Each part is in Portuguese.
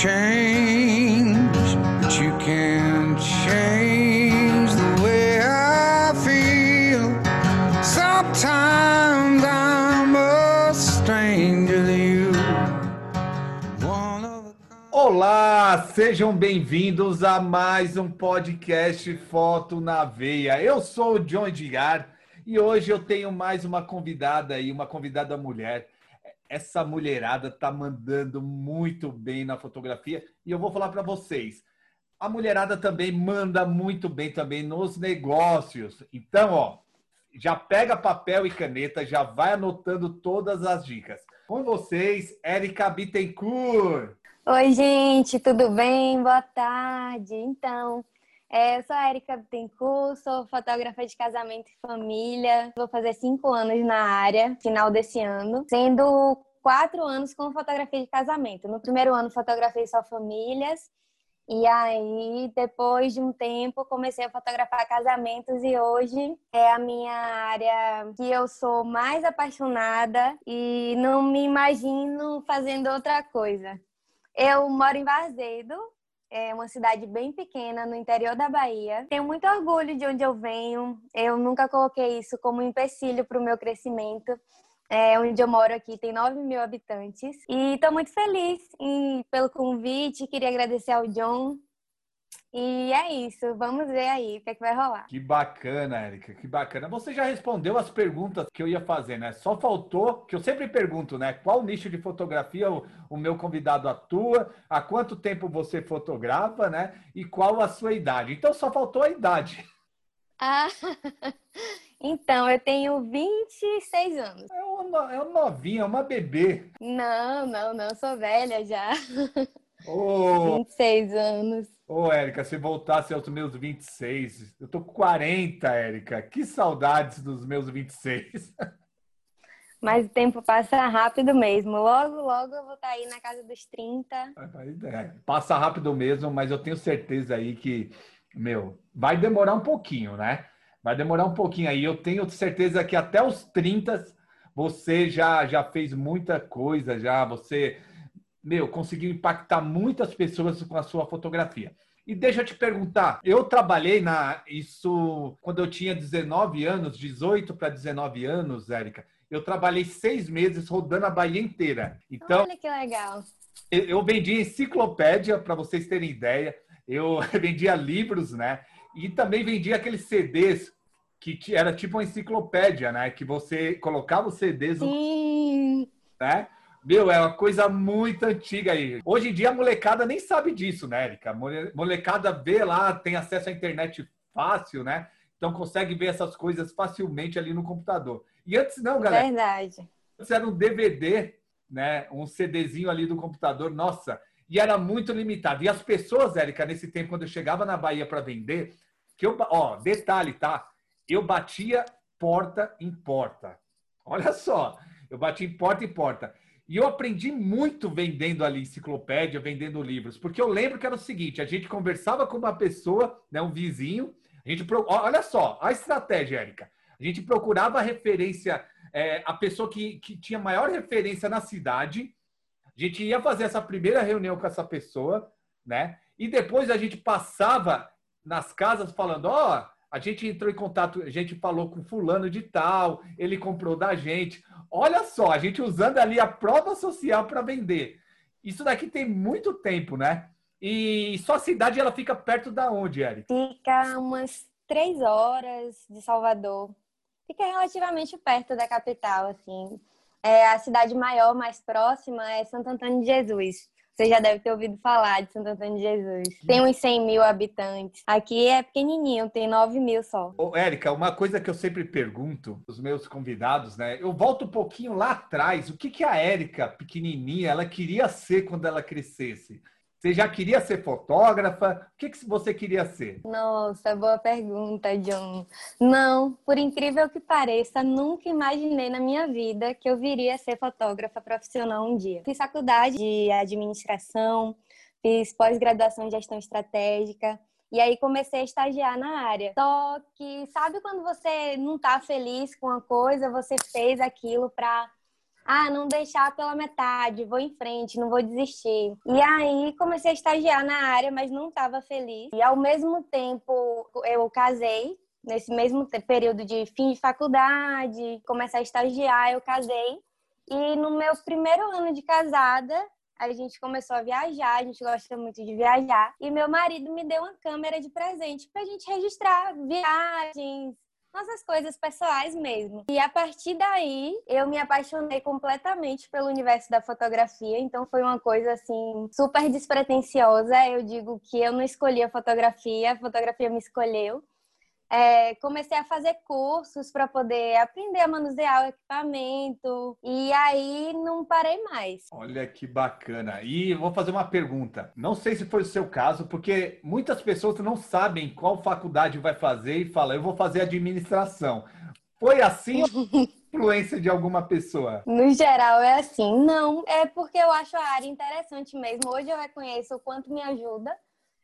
change, but you can change the way I feel. Sometimes I'm a stranger to you. Olá, sejam bem-vindos a mais um podcast Foto na Veia. Eu sou o John Edgar e hoje eu tenho mais uma convidada aí, uma convidada mulher. Essa mulherada tá mandando muito bem na fotografia e eu vou falar para vocês. A mulherada também manda muito bem também nos negócios. Então, ó, já pega papel e caneta, já vai anotando todas as dicas. Com vocês, Érica Bittencourt. Oi, gente, tudo bem? Boa tarde. Então, é, eu sou a Erika Bittencourt, sou fotógrafa de casamento e família. Vou fazer cinco anos na área, final desse ano, sendo quatro anos com fotografia de casamento. No primeiro ano, fotografei só famílias. E aí, depois de um tempo, comecei a fotografar casamentos e hoje é a minha área que eu sou mais apaixonada e não me imagino fazendo outra coisa. Eu moro em Varzedo, é uma cidade bem pequena no interior da Bahia. Tenho muito orgulho de onde eu venho. Eu nunca coloquei isso como empecilho para o meu crescimento. É, onde eu moro aqui tem 9 mil habitantes. E estou muito feliz em, pelo convite. Queria agradecer ao John. E é isso. Vamos ver aí o que, é que vai rolar. Que bacana, Érica, que bacana. Você já respondeu as perguntas que eu ia fazer, né? Só faltou, que eu sempre pergunto, né? Qual nicho de fotografia o, o meu convidado atua, há quanto tempo você fotografa, né? E qual a sua idade. Então só faltou a idade. Ah, então, eu tenho 26 anos. É uma, é uma novinha, é uma bebê. Não, não, não, sou velha já. Ô, 26 anos. ô, Érica, se voltasse aos meus 26, eu tô com 40, Érica. Que saudades dos meus 26. Mas o tempo passa rápido mesmo. Logo, logo eu vou estar aí na casa dos 30. É, passa rápido mesmo, mas eu tenho certeza aí que, meu, vai demorar um pouquinho, né? Vai demorar um pouquinho aí. Eu tenho certeza que até os 30 você já, já fez muita coisa, já você, meu, conseguiu impactar muitas pessoas com a sua fotografia. E deixa eu te perguntar, eu trabalhei na isso quando eu tinha 19 anos, 18 para 19 anos, Érica. Eu trabalhei seis meses rodando a Bahia inteira. Então, Olha que legal. eu eu vendia enciclopédia, para vocês terem ideia. Eu vendia livros, né? E também vendia aqueles CDs que era tipo uma enciclopédia, né? Que você colocava os CDs, no- Sim. né? Meu, é uma coisa muito antiga aí. Hoje em dia a molecada nem sabe disso, né, Erika? Molecada vê lá, tem acesso à internet fácil, né? Então consegue ver essas coisas facilmente ali no computador. E antes não, galera. Verdade. Antes era um DVD, né? Um CDzinho ali do computador, nossa, e era muito limitado. E as pessoas, Érica, nesse tempo, quando eu chegava na Bahia para vender, que eu, ó, detalhe, tá? Eu batia porta em porta. Olha só, eu bati em porta em porta. E eu aprendi muito vendendo ali enciclopédia, vendendo livros, porque eu lembro que era o seguinte: a gente conversava com uma pessoa, né, um vizinho, a gente, pro- olha só, a estratégia, Érica. A gente procurava a referência é, a pessoa que, que tinha maior referência na cidade. A gente ia fazer essa primeira reunião com essa pessoa, né? E depois a gente passava nas casas falando: ó, a gente entrou em contato, a gente falou com fulano de tal, ele comprou da gente. Olha só, a gente usando ali a prova social para vender. Isso daqui tem muito tempo, né? E sua cidade ela fica perto da onde, Eric? Fica umas três horas de Salvador. Fica relativamente perto da capital, assim. É, a cidade maior, mais próxima, é Santo Antônio de Jesus. Você já deve ter ouvido falar de Santo Antônio de Jesus. Tem uns 100 mil habitantes. Aqui é pequenininho, tem 9 mil só. Ô, Érica, uma coisa que eu sempre pergunto os meus convidados, né? Eu volto um pouquinho lá atrás. O que, que a Érica, pequenininha, ela queria ser quando ela crescesse? Você já queria ser fotógrafa? O que, que você queria ser? Nossa, boa pergunta, John. Não, por incrível que pareça, nunca imaginei na minha vida que eu viria a ser fotógrafa profissional um dia. Fiz faculdade de administração, fiz pós-graduação em gestão estratégica. E aí comecei a estagiar na área. Só que sabe quando você não tá feliz com uma coisa, você fez aquilo para ah, não deixar pela metade, vou em frente, não vou desistir. E aí comecei a estagiar na área, mas não estava feliz. E ao mesmo tempo eu casei, nesse mesmo período de fim de faculdade, começar a estagiar, eu casei. E no meu primeiro ano de casada, a gente começou a viajar, a gente gosta muito de viajar. E meu marido me deu uma câmera de presente pra gente registrar viagens, nossas coisas pessoais mesmo. E a partir daí, eu me apaixonei completamente pelo universo da fotografia, então foi uma coisa assim super despretensiosa. Eu digo que eu não escolhi a fotografia, a fotografia me escolheu. É, comecei a fazer cursos para poder aprender a manusear o equipamento e aí não parei mais. Olha que bacana. E vou fazer uma pergunta. Não sei se foi o seu caso, porque muitas pessoas não sabem qual faculdade vai fazer e falam, eu vou fazer administração. Foi assim? influência de alguma pessoa? No geral é assim. Não, é porque eu acho a área interessante mesmo. Hoje eu reconheço o quanto me ajuda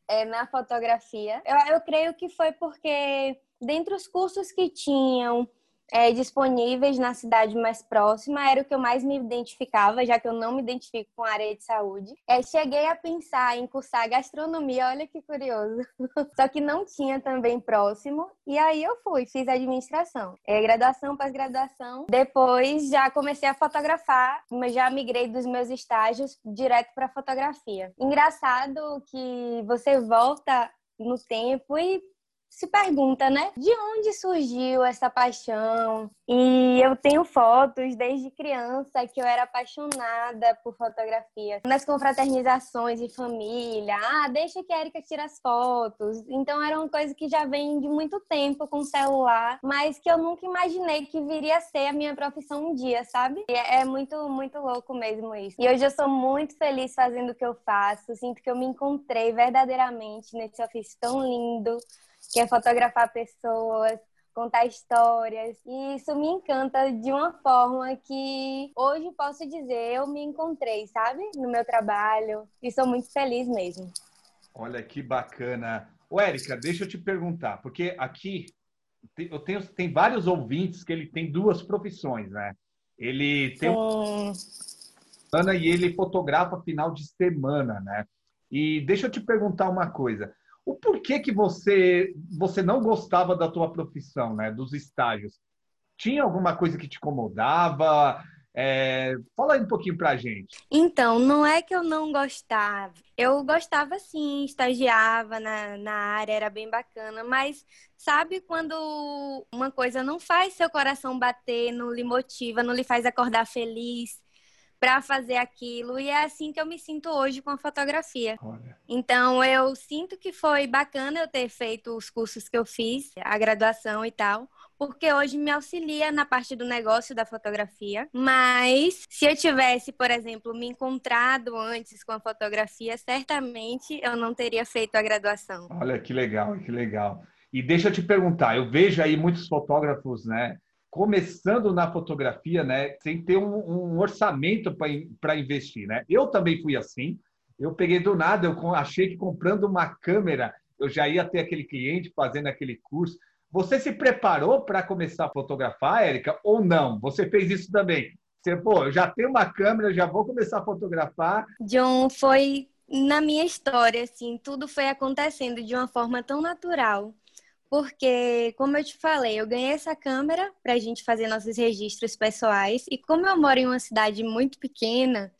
é, na fotografia. Eu, eu creio que foi porque, dentre os cursos que tinham é, disponíveis na cidade mais próxima, era o que eu mais me identificava, já que eu não me identifico com a área de saúde. É, cheguei a pensar em cursar gastronomia, olha que curioso. Só que não tinha também próximo, e aí eu fui, fiz administração. É, graduação, pós-graduação. Depois já comecei a fotografar, mas já migrei dos meus estágios direto para fotografia. Engraçado que você volta no tempo e se pergunta, né? De onde surgiu essa paixão? E eu tenho fotos desde criança que eu era apaixonada por fotografia. Nas confraternizações de família, ah, deixa que a Erika tire as fotos. Então era uma coisa que já vem de muito tempo com celular, mas que eu nunca imaginei que viria a ser a minha profissão um dia, sabe? E é muito, muito louco mesmo isso. E hoje eu sou muito feliz fazendo o que eu faço. Sinto que eu me encontrei verdadeiramente nesse ofício tão lindo que é fotografar pessoas, contar histórias. E isso me encanta de uma forma que hoje posso dizer, eu me encontrei, sabe? No meu trabalho. E sou muito feliz mesmo. Olha que bacana. Ô, Érica, deixa eu te perguntar, porque aqui eu tenho tem vários ouvintes que ele tem duas profissões, né? Ele tem um... Ana e ele fotografa final de semana, né? E deixa eu te perguntar uma coisa o porquê que você você não gostava da tua profissão, né? Dos estágios. Tinha alguma coisa que te incomodava? É, fala aí um pouquinho pra gente. Então, não é que eu não gostava. Eu gostava sim, estagiava na, na área, era bem bacana, mas sabe quando uma coisa não faz seu coração bater, não lhe motiva, não lhe faz acordar feliz? Para fazer aquilo. E é assim que eu me sinto hoje com a fotografia. Olha. Então, eu sinto que foi bacana eu ter feito os cursos que eu fiz, a graduação e tal, porque hoje me auxilia na parte do negócio da fotografia. Mas se eu tivesse, por exemplo, me encontrado antes com a fotografia, certamente eu não teria feito a graduação. Olha que legal, que legal. E deixa eu te perguntar, eu vejo aí muitos fotógrafos, né, começando na fotografia, né, sem ter um, um orçamento para investir, né? Eu também fui assim. Eu peguei do nada, eu achei que comprando uma câmera eu já ia ter aquele cliente fazendo aquele curso. Você se preparou para começar a fotografar, Érica, ou não? Você fez isso também? Você, pô, eu já tenho uma câmera, já vou começar a fotografar. John, foi na minha história, assim, tudo foi acontecendo de uma forma tão natural porque, como eu te falei, eu ganhei essa câmera para a gente fazer nossos registros pessoais. E como eu moro em uma cidade muito pequena,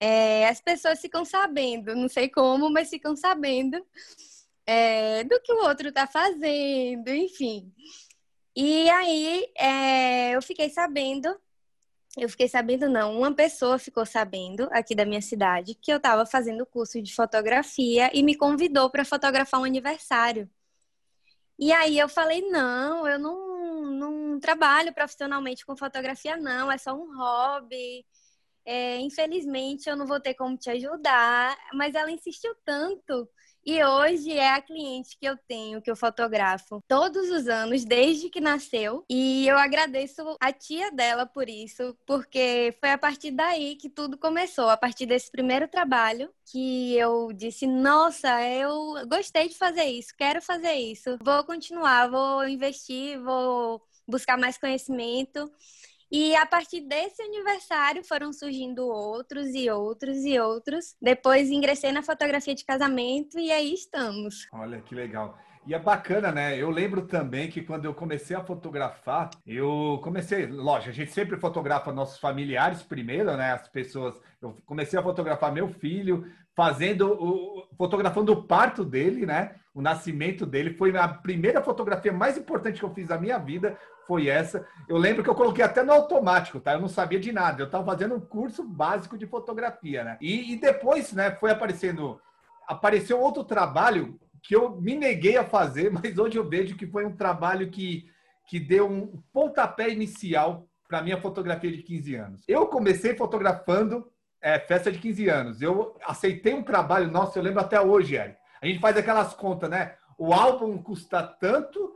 é, as pessoas ficam sabendo, não sei como, mas ficam sabendo é, do que o outro está fazendo, enfim. E aí é, eu fiquei sabendo, eu fiquei sabendo não, uma pessoa ficou sabendo aqui da minha cidade que eu estava fazendo curso de fotografia e me convidou para fotografar um aniversário. E aí eu falei, não, eu não, não trabalho profissionalmente com fotografia, não, é só um hobby. É, infelizmente eu não vou ter como te ajudar, mas ela insistiu tanto e hoje é a cliente que eu tenho, que eu fotografo todos os anos, desde que nasceu. E eu agradeço a tia dela por isso, porque foi a partir daí que tudo começou. A partir desse primeiro trabalho, que eu disse: Nossa, eu gostei de fazer isso, quero fazer isso, vou continuar, vou investir, vou buscar mais conhecimento. E a partir desse aniversário foram surgindo outros e outros e outros. Depois ingressei na fotografia de casamento e aí estamos. Olha que legal. E é bacana, né? Eu lembro também que quando eu comecei a fotografar, eu comecei, lógico, a gente sempre fotografa nossos familiares primeiro, né? As pessoas. Eu comecei a fotografar meu filho, fazendo o fotografando o parto dele, né? O nascimento dele foi a primeira fotografia mais importante que eu fiz na minha vida, foi essa. Eu lembro que eu coloquei até no automático, tá? Eu não sabia de nada. Eu estava fazendo um curso básico de fotografia, né? E, e, depois, né, foi aparecendo. Apareceu outro trabalho que eu me neguei a fazer, mas hoje eu vejo que foi um trabalho que, que deu um pontapé inicial para minha fotografia de 15 anos. Eu comecei fotografando é, festa de 15 anos. Eu aceitei um trabalho, nossa, eu lembro até hoje, Eric. A gente faz aquelas contas, né? O álbum custa tanto,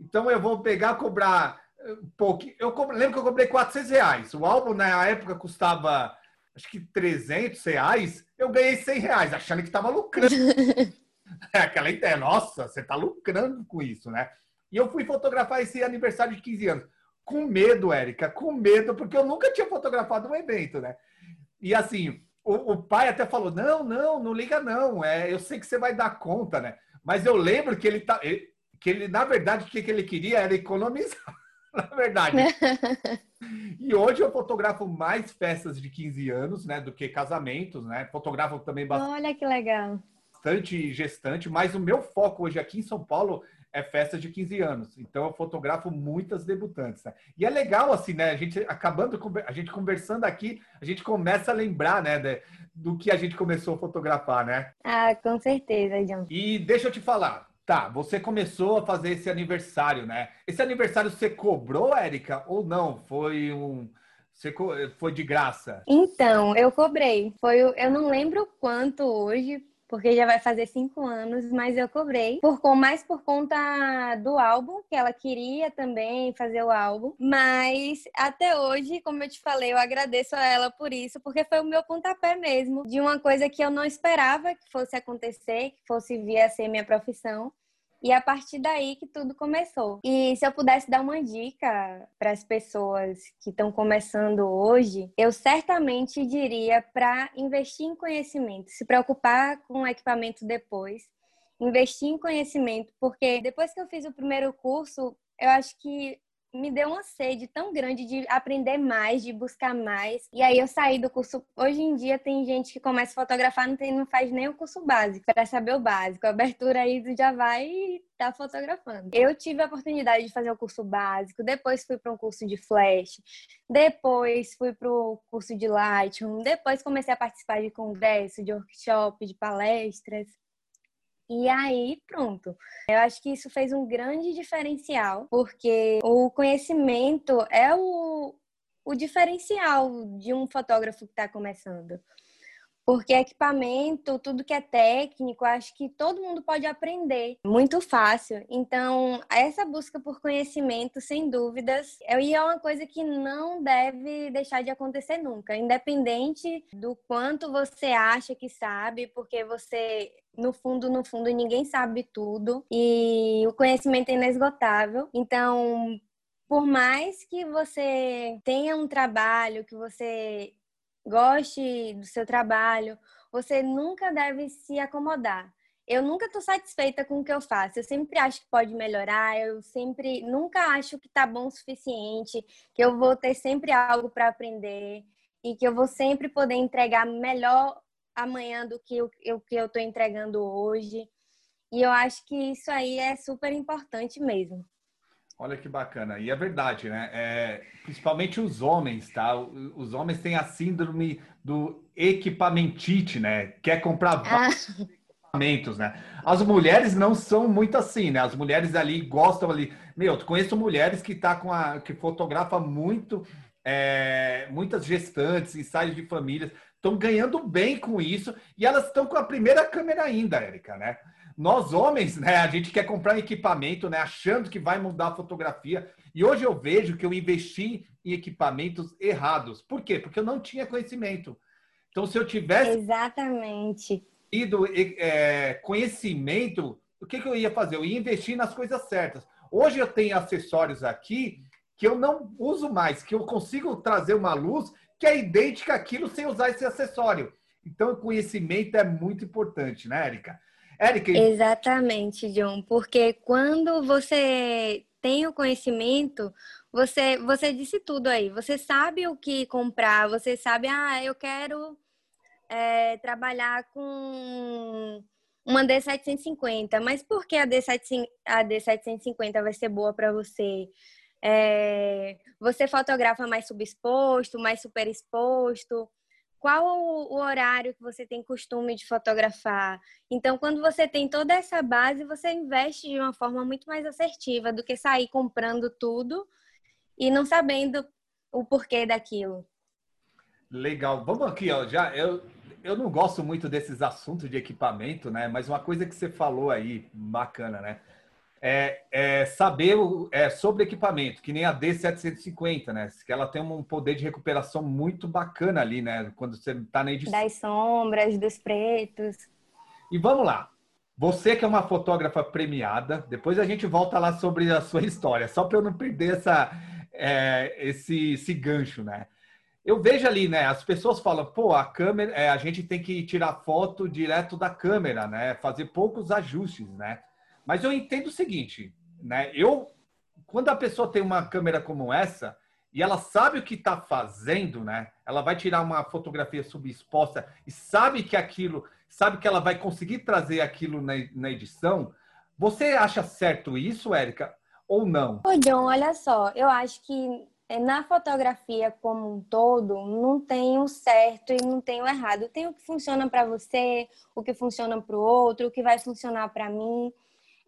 então eu vou pegar, cobrar um pouco. Eu lembro que eu comprei 400 reais. O álbum na época custava acho que 300 reais. Eu ganhei 100 reais, achando que estava lucrando. é aquela ideia, nossa, você está lucrando com isso, né? E eu fui fotografar esse aniversário de 15 anos. Com medo, Érica, com medo, porque eu nunca tinha fotografado um evento, né? E assim, o, o pai até falou: não, não, não liga, não. É, eu sei que você vai dar conta, né? Mas eu lembro que ele tá. Ele, que ele, na verdade, o que ele queria era economizar. na verdade. e hoje eu fotografo mais festas de 15 anos, né, do que casamentos, né? Fotografo também bastante. Olha que legal. Bastante gestante, mas o meu foco hoje aqui em São Paulo é festa de 15 anos. Então eu fotografo muitas debutantes. Né? E é legal assim, né? A gente acabando a gente conversando aqui, a gente começa a lembrar, né, de, do que a gente começou a fotografar, né? Ah, com certeza, John. E deixa eu te falar, Tá, você começou a fazer esse aniversário, né? Esse aniversário você cobrou, Érica, ou não? Foi um. Você foi de graça? Então, eu cobrei. Foi, eu não lembro quanto hoje, porque já vai fazer cinco anos, mas eu cobrei, por, mais por conta do álbum, que ela queria também fazer o álbum. Mas até hoje, como eu te falei, eu agradeço a ela por isso, porque foi o meu pontapé mesmo, de uma coisa que eu não esperava que fosse acontecer, que fosse vir a ser minha profissão. E a partir daí que tudo começou. E se eu pudesse dar uma dica para as pessoas que estão começando hoje, eu certamente diria para investir em conhecimento, se preocupar com o equipamento depois, investir em conhecimento, porque depois que eu fiz o primeiro curso, eu acho que me deu uma sede tão grande de aprender mais, de buscar mais. E aí eu saí do curso. Hoje em dia tem gente que começa a fotografar, não, tem, não faz nem o curso básico, para saber o básico. A abertura aí já vai e tá fotografando. Eu tive a oportunidade de fazer o curso básico, depois fui para um curso de flash, depois fui para o curso de Lightroom, depois comecei a participar de congresso, de workshop, de palestras. E aí, pronto. Eu acho que isso fez um grande diferencial, porque o conhecimento é o, o diferencial de um fotógrafo que está começando. Porque equipamento, tudo que é técnico, acho que todo mundo pode aprender muito fácil. Então, essa busca por conhecimento, sem dúvidas, é, é uma coisa que não deve deixar de acontecer nunca, independente do quanto você acha que sabe, porque você no fundo, no fundo, ninguém sabe tudo e o conhecimento é inesgotável. Então, por mais que você tenha um trabalho, que você goste do seu trabalho, você nunca deve se acomodar. Eu nunca estou satisfeita com o que eu faço. Eu sempre acho que pode melhorar. Eu sempre nunca acho que está bom o suficiente. Que eu vou ter sempre algo para aprender e que eu vou sempre poder entregar melhor amanhã do que o que eu estou entregando hoje. E eu acho que isso aí é super importante mesmo. Olha que bacana. E é verdade, né? É, principalmente os homens, tá? Os homens têm a síndrome do equipamentite, né? Quer comprar ah. equipamentos, né? As mulheres não são muito assim, né? As mulheres ali gostam ali. Meu, conheço mulheres que tá com a que fotografa muito é, muitas gestantes, ensaios de famílias, estão ganhando bem com isso e elas estão com a primeira câmera ainda, Érica, né? Nós homens, né, a gente quer comprar um equipamento, né, achando que vai mudar a fotografia. E hoje eu vejo que eu investi em equipamentos errados. Por quê? Porque eu não tinha conhecimento. Então, se eu tivesse exatamente tido é, conhecimento, o que, que eu ia fazer? Eu ia investir nas coisas certas. Hoje eu tenho acessórios aqui que eu não uso mais, que eu consigo trazer uma luz que é idêntica àquilo sem usar esse acessório. Então, o conhecimento é muito importante, né, Érica? Érica. Exatamente, John, porque quando você tem o conhecimento, você, você disse tudo aí. Você sabe o que comprar, você sabe, ah, eu quero é, trabalhar com uma D750, mas por que a, D7, a D750 vai ser boa para você? É, você fotografa mais subexposto, mais superexposto? Qual o, o horário que você tem costume de fotografar? Então, quando você tem toda essa base, você investe de uma forma muito mais assertiva do que sair comprando tudo e não sabendo o porquê daquilo. Legal. Vamos aqui, ó. Já eu, eu não gosto muito desses assuntos de equipamento, né? Mas uma coisa que você falou aí, bacana, né? É, é saber é, sobre equipamento, que nem a D750, né? Que ela tem um poder de recuperação muito bacana ali, né? Quando você está na edição. Das sombras, dos pretos. E vamos lá. Você que é uma fotógrafa premiada, depois a gente volta lá sobre a sua história, só para eu não perder essa, é, esse, esse gancho, né? Eu vejo ali, né? As pessoas falam, pô, a câmera, é, a gente tem que tirar foto direto da câmera, né? Fazer poucos ajustes, né? Mas eu entendo o seguinte, né? Eu, quando a pessoa tem uma câmera como essa e ela sabe o que está fazendo, né? Ela vai tirar uma fotografia subexposta e sabe que aquilo, sabe que ela vai conseguir trazer aquilo na, na edição. Você acha certo isso, Érica, ou não? Ô, John, olha só, eu acho que é, na fotografia como um todo, não tem o certo e não tem o errado. Tem o que funciona para você, o que funciona para o outro, o que vai funcionar para mim.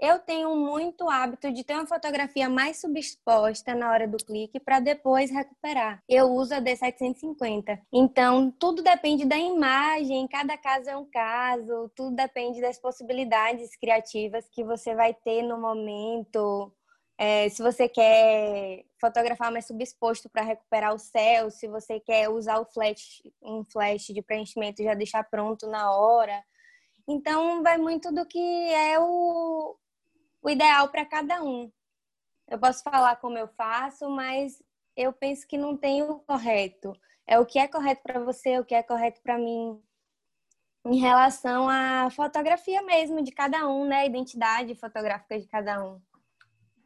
Eu tenho muito hábito de ter uma fotografia mais subexposta na hora do clique para depois recuperar. Eu uso a D750. Então, tudo depende da imagem, cada caso é um caso, tudo depende das possibilidades criativas que você vai ter no momento. É, se você quer fotografar mais subexposto para recuperar o céu, se você quer usar o flash, um flash de preenchimento e já deixar pronto na hora. Então, vai muito do que é o, o ideal para cada um. Eu posso falar como eu faço, mas eu penso que não tem o correto. É o que é correto para você, o que é correto para mim. Em relação à fotografia mesmo de cada um, né? A identidade fotográfica de cada um.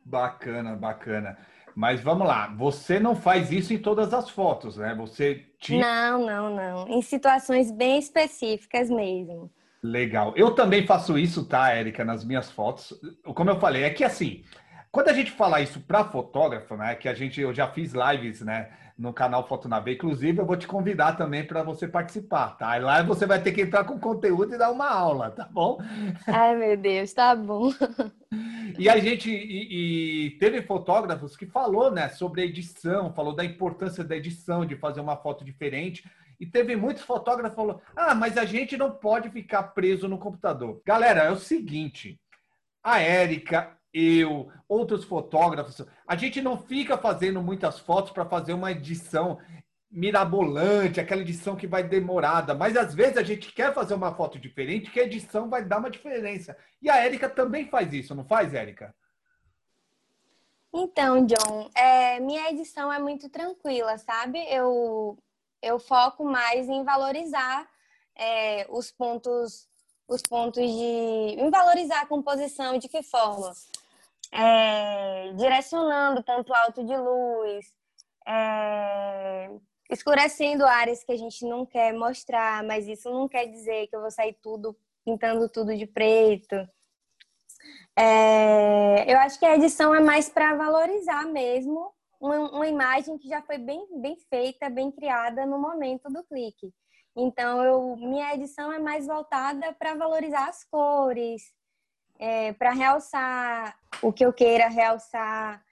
Bacana, bacana. Mas vamos lá, você não faz isso em todas as fotos, né? Você tinha... Não, não, não. Em situações bem específicas mesmo. Legal. Eu também faço isso, tá, Érica, nas minhas fotos. Como eu falei, é que assim, quando a gente fala isso para fotógrafo, né, que a gente eu já fiz lives, né, no canal Foto na B, inclusive eu vou te convidar também para você participar, tá? E lá você vai ter que entrar com conteúdo e dar uma aula, tá bom? Ai, meu Deus, tá bom. E a gente e, e teve fotógrafos que falou, né, sobre a edição, falou da importância da edição, de fazer uma foto diferente. E teve muitos fotógrafos que falaram: ah, mas a gente não pode ficar preso no computador. Galera, é o seguinte: a Érica, eu, outros fotógrafos, a gente não fica fazendo muitas fotos para fazer uma edição mirabolante, aquela edição que vai demorada, mas às vezes a gente quer fazer uma foto diferente, que a edição vai dar uma diferença. E a Érica também faz isso, não faz, Érica? Então, John, é, minha edição é muito tranquila, sabe? Eu eu foco mais em valorizar é, os pontos os pontos de em valorizar a composição de que forma? É, direcionando ponto alto de luz é, escurecendo áreas que a gente não quer mostrar mas isso não quer dizer que eu vou sair tudo pintando tudo de preto. É, eu acho que a edição é mais para valorizar mesmo uma, uma imagem que já foi bem, bem feita, bem criada no momento do clique. Então, eu, minha edição é mais voltada para valorizar as cores, é, para realçar o que eu queira realçar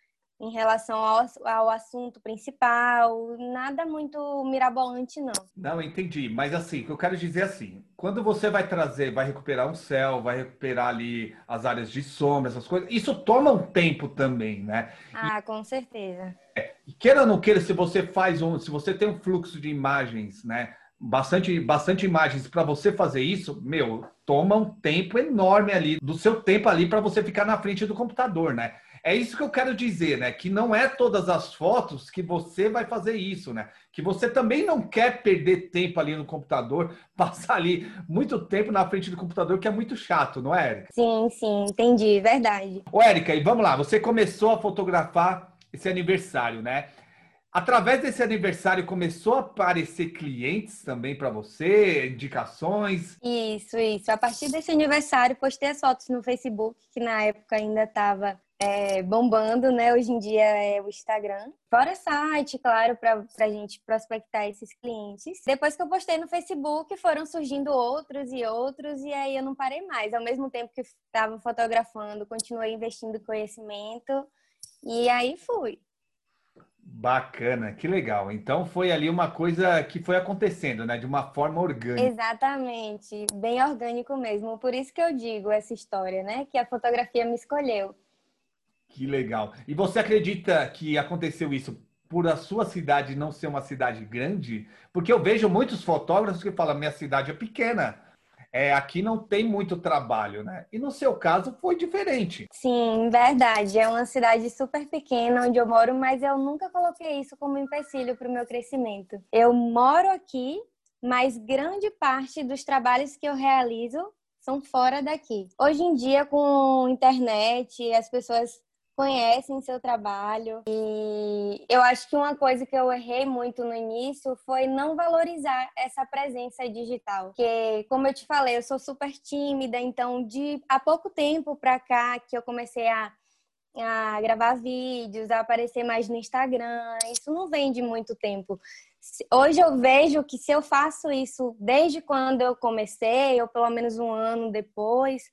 em relação ao, ao assunto principal, nada muito mirabolante, não. Não, entendi. Mas assim, o que eu quero dizer é assim, quando você vai trazer, vai recuperar um céu, vai recuperar ali as áreas de sombra, essas coisas, isso toma um tempo também, né? Ah, e, com certeza. É, queira ou não queira, se você faz um, se você tem um fluxo de imagens, né? bastante, bastante imagens para você fazer isso, meu, toma um tempo enorme ali, do seu tempo ali para você ficar na frente do computador, né? É isso que eu quero dizer, né? Que não é todas as fotos que você vai fazer isso, né? Que você também não quer perder tempo ali no computador, passar ali muito tempo na frente do computador, que é muito chato, não é, Érica? Sim, sim, entendi, verdade. Ô, Érica, e vamos lá, você começou a fotografar esse aniversário, né? Através desse aniversário começou a aparecer clientes também para você, indicações? Isso, isso. A partir desse aniversário, postei as fotos no Facebook, que na época ainda estava é, bombando, né? Hoje em dia é o Instagram. Fora site, claro, para a gente prospectar esses clientes. Depois que eu postei no Facebook, foram surgindo outros e outros, e aí eu não parei mais. Ao mesmo tempo que estava fotografando, continuei investindo em conhecimento, e aí fui. Bacana, que legal. Então foi ali uma coisa que foi acontecendo, né? De uma forma orgânica. Exatamente, bem orgânico mesmo. Por isso que eu digo essa história, né? Que a fotografia me escolheu. Que legal. E você acredita que aconteceu isso por a sua cidade não ser uma cidade grande? Porque eu vejo muitos fotógrafos que falam: minha cidade é pequena é, aqui não tem muito trabalho, né? E no seu caso foi diferente. Sim, verdade. É uma cidade super pequena onde eu moro, mas eu nunca coloquei isso como empecilho para o meu crescimento. Eu moro aqui, mas grande parte dos trabalhos que eu realizo são fora daqui. Hoje em dia, com internet, as pessoas conhecem seu trabalho. E eu acho que uma coisa que eu errei muito no início foi não valorizar essa presença digital. Porque, como eu te falei, eu sou super tímida, então de há pouco tempo para cá que eu comecei a a gravar vídeos, a aparecer mais no Instagram. Isso não vem de muito tempo. Hoje eu vejo que se eu faço isso desde quando eu comecei, ou pelo menos um ano depois,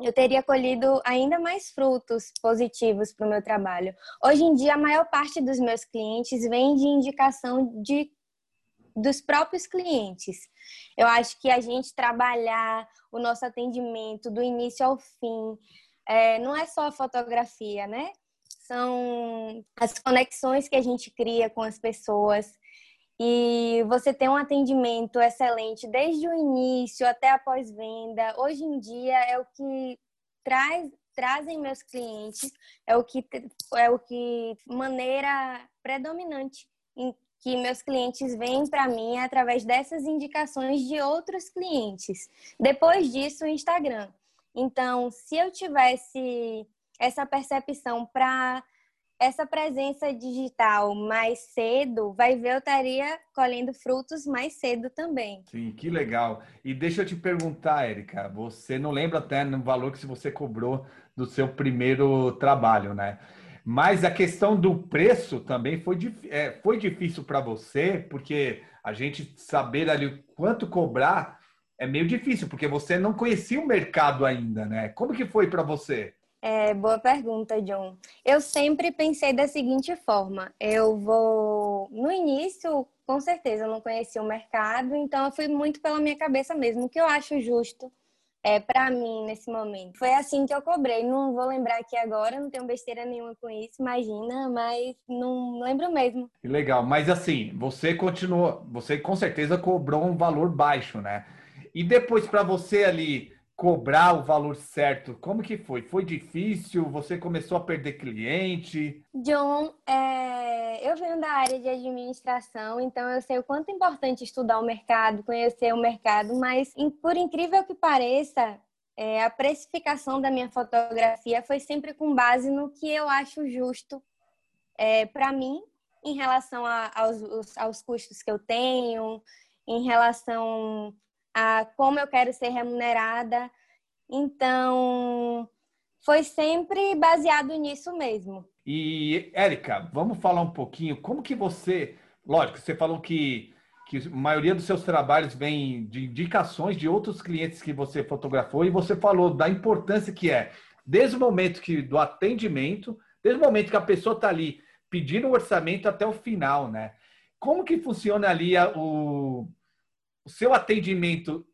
eu teria colhido ainda mais frutos positivos para o meu trabalho. Hoje em dia, a maior parte dos meus clientes vem de indicação de, dos próprios clientes. Eu acho que a gente trabalhar o nosso atendimento do início ao fim, é, não é só a fotografia, né? São as conexões que a gente cria com as pessoas, e você tem um atendimento excelente desde o início até a pós-venda. Hoje em dia é o que traz trazem meus clientes, é o que é o que maneira predominante em que meus clientes vêm para mim através dessas indicações de outros clientes. Depois disso, o Instagram. Então, se eu tivesse essa percepção para essa presença digital mais cedo, vai ver, eu estaria colhendo frutos mais cedo também. Sim, que legal. E deixa eu te perguntar, Érica, você não lembra até no valor que você cobrou do seu primeiro trabalho, né? Mas a questão do preço também foi, é, foi difícil para você, porque a gente saber ali quanto cobrar é meio difícil, porque você não conhecia o mercado ainda, né? Como que foi para você? É, boa pergunta, John. Eu sempre pensei da seguinte forma: eu vou. No início, com certeza, eu não conhecia o mercado, então eu fui muito pela minha cabeça mesmo, o que eu acho justo é, para mim nesse momento. Foi assim que eu cobrei. Não vou lembrar aqui agora, não tenho besteira nenhuma com isso, imagina, mas não lembro mesmo. Legal. Mas assim, você continuou, você com certeza cobrou um valor baixo, né? E depois para você ali cobrar o valor certo? Como que foi? Foi difícil? Você começou a perder cliente? John, é... eu venho da área de administração, então eu sei o quanto é importante estudar o mercado, conhecer o mercado, mas por incrível que pareça, é, a precificação da minha fotografia foi sempre com base no que eu acho justo é, para mim em relação a, aos, aos custos que eu tenho, em relação a como eu quero ser remunerada. Então, foi sempre baseado nisso mesmo. E, Érica, vamos falar um pouquinho como que você. Lógico, você falou que, que a maioria dos seus trabalhos vem de indicações de outros clientes que você fotografou, e você falou da importância que é, desde o momento que do atendimento, desde o momento que a pessoa está ali pedindo o orçamento até o final, né? Como que funciona ali a, o, seu atendimento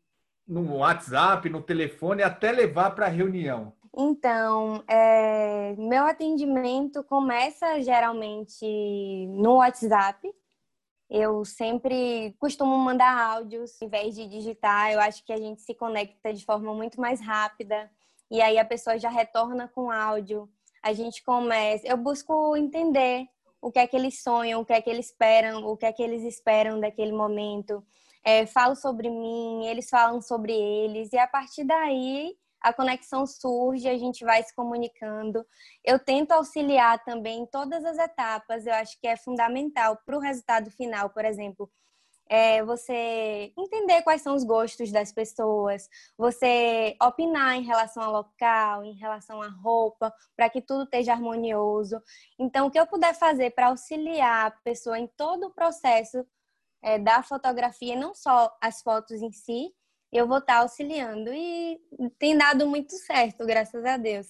no WhatsApp, no telefone, até levar para a reunião? Então, é, meu atendimento começa geralmente no WhatsApp. Eu sempre costumo mandar áudios em vez de digitar. Eu acho que a gente se conecta de forma muito mais rápida e aí a pessoa já retorna com áudio. A gente começa. Eu busco entender o que é que eles sonham, o que é que eles esperam, o que é que eles esperam daquele momento. É, falo sobre mim, eles falam sobre eles e a partir daí a conexão surge, a gente vai se comunicando. Eu tento auxiliar também em todas as etapas, eu acho que é fundamental para o resultado final, por exemplo. É você entender quais são os gostos das pessoas, você opinar em relação ao local, em relação à roupa, para que tudo esteja harmonioso. Então, o que eu puder fazer para auxiliar a pessoa em todo o processo é, da fotografia, não só as fotos em si, eu vou estar auxiliando. E tem dado muito certo, graças a Deus.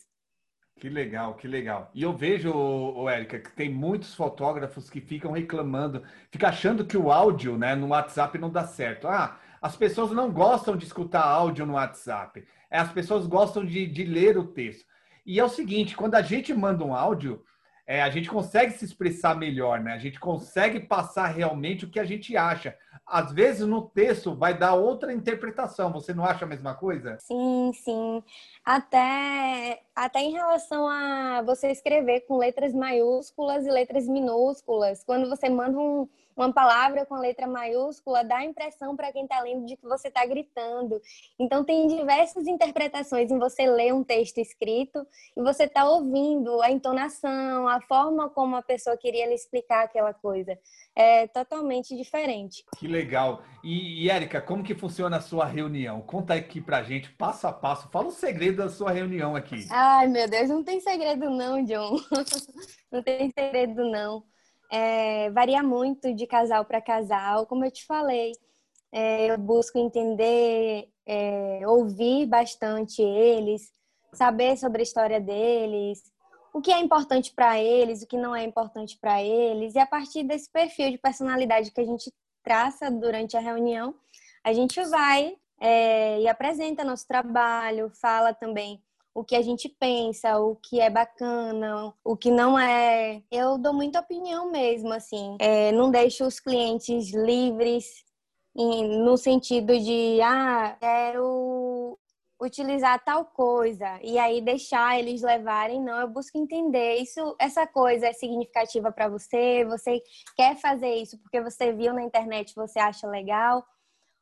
Que legal, que legal. E eu vejo, Érica, que tem muitos fotógrafos que ficam reclamando, ficam achando que o áudio né, no WhatsApp não dá certo. Ah, as pessoas não gostam de escutar áudio no WhatsApp. É, as pessoas gostam de, de ler o texto. E é o seguinte, quando a gente manda um áudio, é, a gente consegue se expressar melhor, né? A gente consegue passar realmente o que a gente acha. Às vezes no texto vai dar outra interpretação. Você não acha a mesma coisa? Sim, sim. Até, até em relação a você escrever com letras maiúsculas e letras minúsculas. Quando você manda um, uma palavra com letra maiúscula dá a impressão para quem está lendo de que você está gritando. Então, tem diversas interpretações em você ler um texto escrito e você está ouvindo a entonação, a forma como a pessoa queria lhe explicar aquela coisa. É totalmente diferente. Que legal. E, e Érica, como que funciona a sua reunião? Conta aqui pra gente, passo a passo. Fala o segredo da sua reunião aqui. Ai, meu Deus, não tem segredo não, John. não tem segredo não é, varia muito de casal para casal. Como eu te falei, é, eu busco entender, é, ouvir bastante eles, saber sobre a história deles, o que é importante para eles, o que não é importante para eles, e a partir desse perfil de personalidade que a gente traça durante a reunião, a gente vai é, e apresenta nosso trabalho, fala também o que a gente pensa, o que é bacana, o que não é. Eu dou muita opinião mesmo, assim. É, não deixo os clientes livres no sentido de, ah, quero utilizar tal coisa e aí deixar eles levarem não eu busco entender isso essa coisa é significativa para você você quer fazer isso porque você viu na internet você acha legal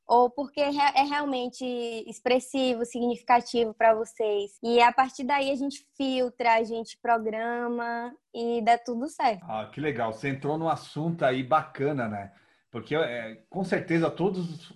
ou porque é realmente expressivo, significativo para vocês. E a partir daí a gente filtra, a gente programa e dá tudo certo. Ah, que legal. Você entrou num assunto aí bacana, né? Porque é, com certeza todos,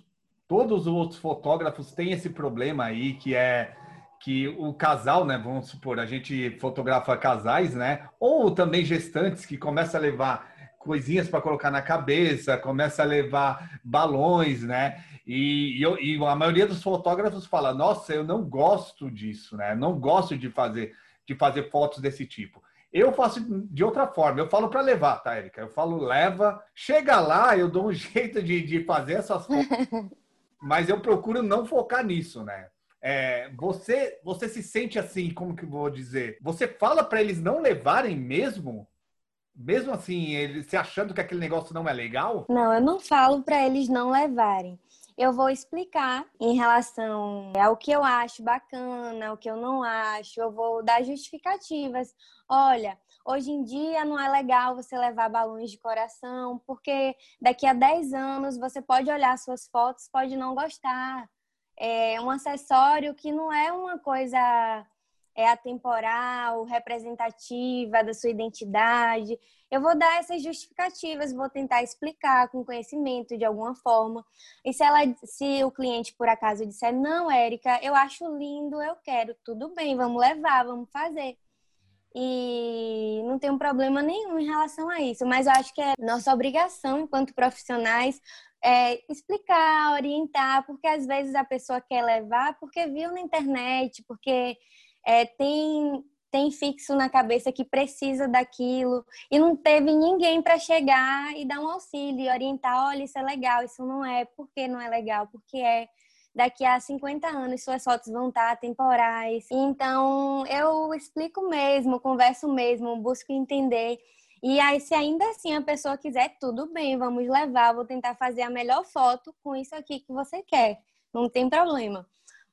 todos os outros fotógrafos têm esse problema aí, que é que o casal, né? Vamos supor, a gente fotografa casais, né? Ou também gestantes que começam a levar coisinhas para colocar na cabeça, começa a levar balões, né? E, e, eu, e, a maioria dos fotógrafos fala: Nossa, eu não gosto disso, né? Não gosto de fazer, de fazer fotos desse tipo. Eu faço de outra forma. Eu falo para levar, tá, Erika? Eu falo, leva. Chega lá, eu dou um jeito de, de fazer essas fotos. mas eu procuro não focar nisso, né? É, você, você se sente assim, como que vou dizer? Você fala para eles não levarem mesmo? Mesmo assim, eles se achando que aquele negócio não é legal? Não, eu não falo para eles não levarem eu vou explicar em relação ao que eu acho bacana, o que eu não acho, eu vou dar justificativas. Olha, hoje em dia não é legal você levar balões de coração, porque daqui a 10 anos você pode olhar suas fotos, pode não gostar. É um acessório que não é uma coisa é atemporal, representativa da sua identidade. Eu vou dar essas justificativas, vou tentar explicar com conhecimento de alguma forma. E se ela, se o cliente por acaso disser não, Érica, eu acho lindo, eu quero, tudo bem, vamos levar, vamos fazer. E não tem um problema nenhum em relação a isso, mas eu acho que é nossa obrigação enquanto profissionais é, explicar, orientar, porque às vezes a pessoa quer levar porque viu na internet, porque é, tem tem fixo na cabeça que precisa daquilo e não teve ninguém para chegar e dar um auxílio e orientar, olha, isso é legal, isso não é, por que não é legal? Porque é daqui a 50 anos suas fotos vão estar temporais. Então, eu explico mesmo, converso mesmo, busco entender E aí, se ainda assim a pessoa quiser, tudo bem, vamos levar, vou tentar fazer a melhor foto com isso aqui que você quer. Não tem problema.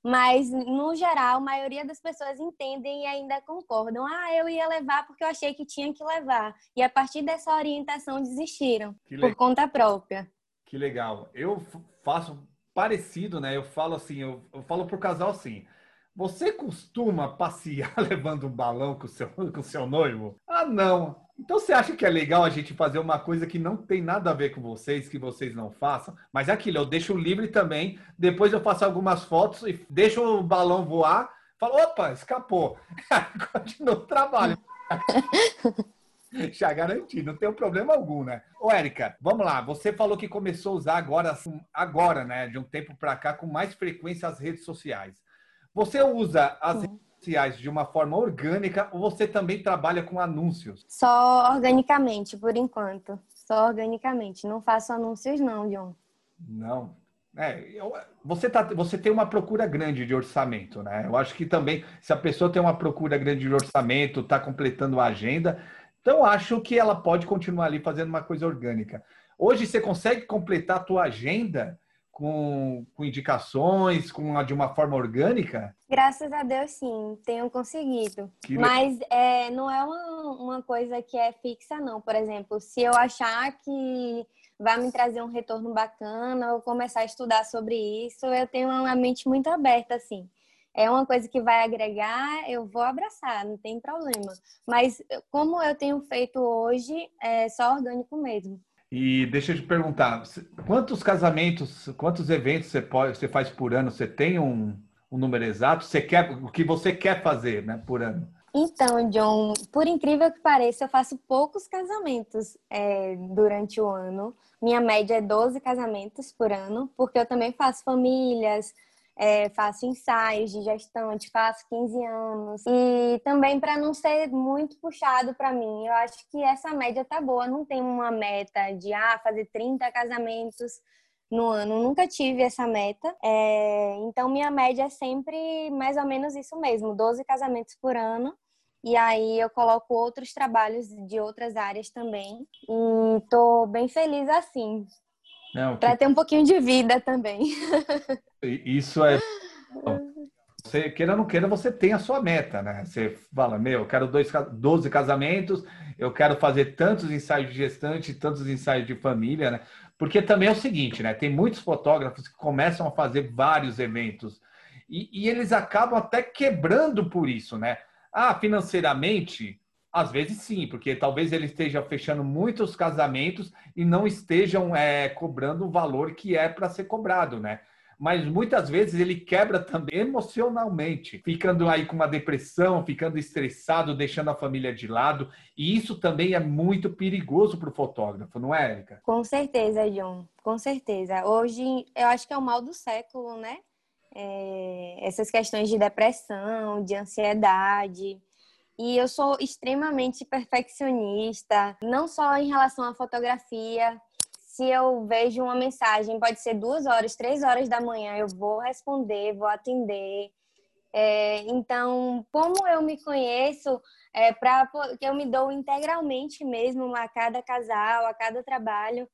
Mas, no geral, a maioria das pessoas entendem e ainda concordam. Ah, eu ia levar porque eu achei que tinha que levar. E a partir dessa orientação desistiram, por conta própria. Que legal. Eu faço parecido, né? Eu falo assim, eu, eu falo pro casal assim. Você costuma passear levando um balão com o seu, com o seu noivo? Ah, não. Então você acha que é legal a gente fazer uma coisa que não tem nada a ver com vocês, que vocês não façam? Mas é aquilo, eu deixo livre também. Depois eu faço algumas fotos e deixo o balão voar. Falo, opa, escapou. Continua o trabalho. Já garanti, não tem problema algum, né? Ô, Érica, vamos lá. Você falou que começou a usar agora, assim, agora, né? De um tempo para cá, com mais frequência as redes sociais. Você usa as Sim sociais de uma forma orgânica ou você também trabalha com anúncios? Só organicamente, por enquanto. Só organicamente. Não faço anúncios, não, John. Não. É, eu, você, tá, você tem uma procura grande de orçamento, né? Eu acho que também, se a pessoa tem uma procura grande de orçamento, está completando a agenda, então acho que ela pode continuar ali fazendo uma coisa orgânica. Hoje você consegue completar a tua agenda com, com indicações, com de uma forma orgânica? Graças a Deus, sim, tenho conseguido. Que Mas é, não é uma, uma coisa que é fixa, não. Por exemplo, se eu achar que vai me trazer um retorno bacana, ou começar a estudar sobre isso, eu tenho uma mente muito aberta, assim. É uma coisa que vai agregar, eu vou abraçar, não tem problema. Mas como eu tenho feito hoje, é só orgânico mesmo. E deixa eu te perguntar, quantos casamentos, quantos eventos você, pode, você faz por ano? Você tem um, um número exato? Você quer o que você quer fazer, né, por ano? Então, John, por incrível que pareça, eu faço poucos casamentos é, durante o ano. Minha média é 12 casamentos por ano, porque eu também faço famílias, é, faço ensaios de gestante, faço 15 anos. E também para não ser muito puxado para mim, eu acho que essa média tá boa. Não tem uma meta de ah, fazer 30 casamentos no ano. Nunca tive essa meta. É, então, minha média é sempre mais ou menos isso mesmo: 12 casamentos por ano. E aí eu coloco outros trabalhos de outras áreas também. E tô bem feliz assim. Para ter um pouquinho de vida também. Isso é. Você, queira ou não queira, você tem a sua meta, né? Você fala, meu, eu quero dois, 12 casamentos, eu quero fazer tantos ensaios de gestante, tantos ensaios de família, né? Porque também é o seguinte, né? Tem muitos fotógrafos que começam a fazer vários eventos e, e eles acabam até quebrando por isso, né? Ah, financeiramente, às vezes sim, porque talvez ele esteja fechando muitos casamentos e não estejam é, cobrando o valor que é para ser cobrado, né? Mas muitas vezes ele quebra também emocionalmente, ficando aí com uma depressão, ficando estressado, deixando a família de lado. E isso também é muito perigoso para o fotógrafo, não é, Erika? Com certeza, John, com certeza. Hoje eu acho que é o mal do século, né? É, essas questões de depressão, de ansiedade. E eu sou extremamente perfeccionista, não só em relação à fotografia. Se eu vejo uma mensagem, pode ser duas horas, três horas da manhã, eu vou responder, vou atender. É, então, como eu me conheço, é, para que eu me dou integralmente mesmo a cada casal, a cada trabalho,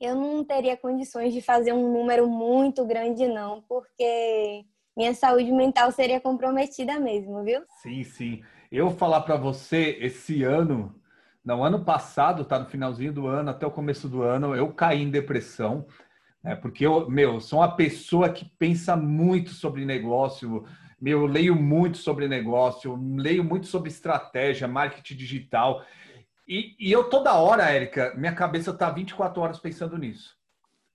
eu não teria condições de fazer um número muito grande, não, porque minha saúde mental seria comprometida mesmo, viu? Sim, sim. Eu falar para você, esse ano, não, ano passado, tá no finalzinho do ano, até o começo do ano, eu caí em depressão, né? Porque eu, meu, sou uma pessoa que pensa muito sobre negócio, meu, eu leio muito sobre negócio, leio muito sobre estratégia, marketing digital. E, e eu toda hora, Érica, minha cabeça tá 24 horas pensando nisso.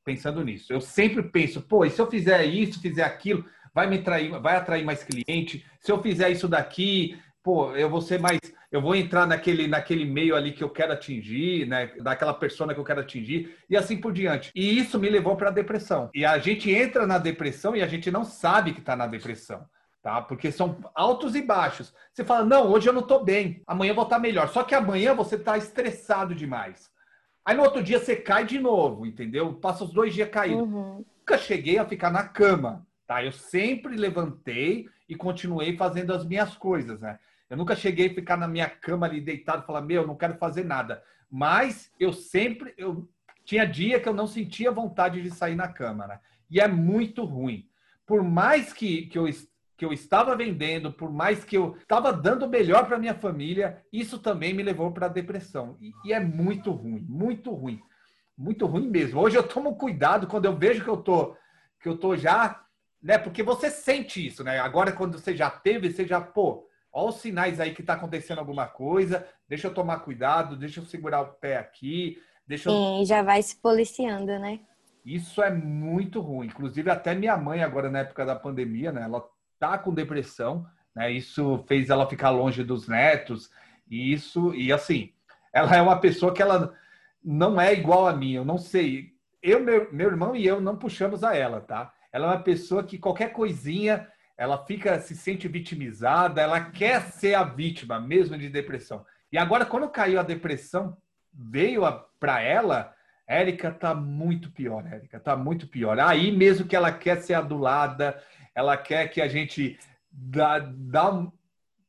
Pensando nisso. Eu sempre penso, pô, e se eu fizer isso, fizer aquilo, vai me atrair, vai atrair mais cliente. Se eu fizer isso daqui, pô, eu vou ser mais, eu vou entrar naquele, naquele meio ali que eu quero atingir, né, daquela persona que eu quero atingir e assim por diante. E isso me levou para a depressão. E a gente entra na depressão e a gente não sabe que está na depressão. Tá? Porque são altos e baixos. Você fala, não, hoje eu não estou bem, amanhã eu vou estar tá melhor. Só que amanhã você está estressado demais. Aí no outro dia você cai de novo, entendeu? Passa os dois dias caindo. Uhum. Nunca cheguei a ficar na cama, tá? Eu sempre levantei e continuei fazendo as minhas coisas, né? Eu nunca cheguei a ficar na minha cama ali deitado e falar, meu, não quero fazer nada. Mas eu sempre, eu tinha dia que eu não sentia vontade de sair na cama, né? E é muito ruim. Por mais que, que, eu, que eu estava vendendo, por mais que eu estava dando melhor para minha família, isso também me levou para a depressão. E, e, é muito ruim, muito ruim. Muito ruim mesmo. Hoje eu tomo cuidado quando eu vejo que eu tô, que eu tô já, né? Porque você sente isso, né? Agora, quando você já teve, você já, pô, Olha os sinais aí que está acontecendo alguma coisa. Deixa eu tomar cuidado, deixa eu segurar o pé aqui. Deixa eu... Sim, já vai se policiando, né? Isso é muito ruim. Inclusive, até minha mãe, agora na época da pandemia, né? Ela tá com depressão, né? Isso fez ela ficar longe dos netos. E isso, e assim, ela é uma pessoa que ela não é igual a mim. Eu não sei. Eu, meu, meu irmão e eu não puxamos a ela, tá? Ela é uma pessoa que qualquer coisinha ela fica se sente vitimizada, ela quer ser a vítima mesmo de depressão. E agora, quando caiu a depressão, veio para ela, Érica tá muito pior, Érica, tá muito pior. Aí mesmo que ela quer ser adulada, ela quer que a gente dá, dá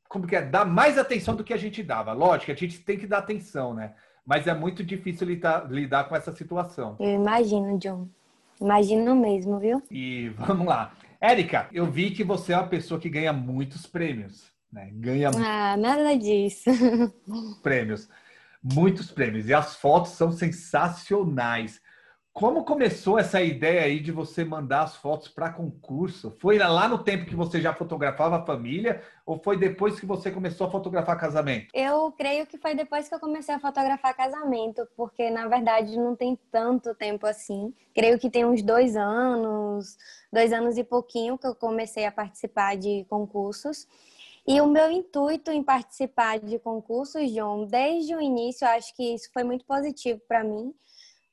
como que é, dá mais atenção do que a gente dava. Lógico, a gente tem que dar atenção, né? Mas é muito difícil lidar, lidar com essa situação. Eu imagino, John. Imagino mesmo, viu? E vamos lá. Érica, eu vi que você é uma pessoa que ganha muitos prêmios, né? Ganha Ah, nada disso. prêmios. Muitos prêmios. E as fotos são sensacionais. Como começou essa ideia aí de você mandar as fotos para concurso? Foi lá no tempo que você já fotografava a família ou foi depois que você começou a fotografar casamento? Eu creio que foi depois que eu comecei a fotografar casamento, porque na verdade não tem tanto tempo assim. Creio que tem uns dois anos, dois anos e pouquinho que eu comecei a participar de concursos. E o meu intuito em participar de concursos, João, desde o início, acho que isso foi muito positivo para mim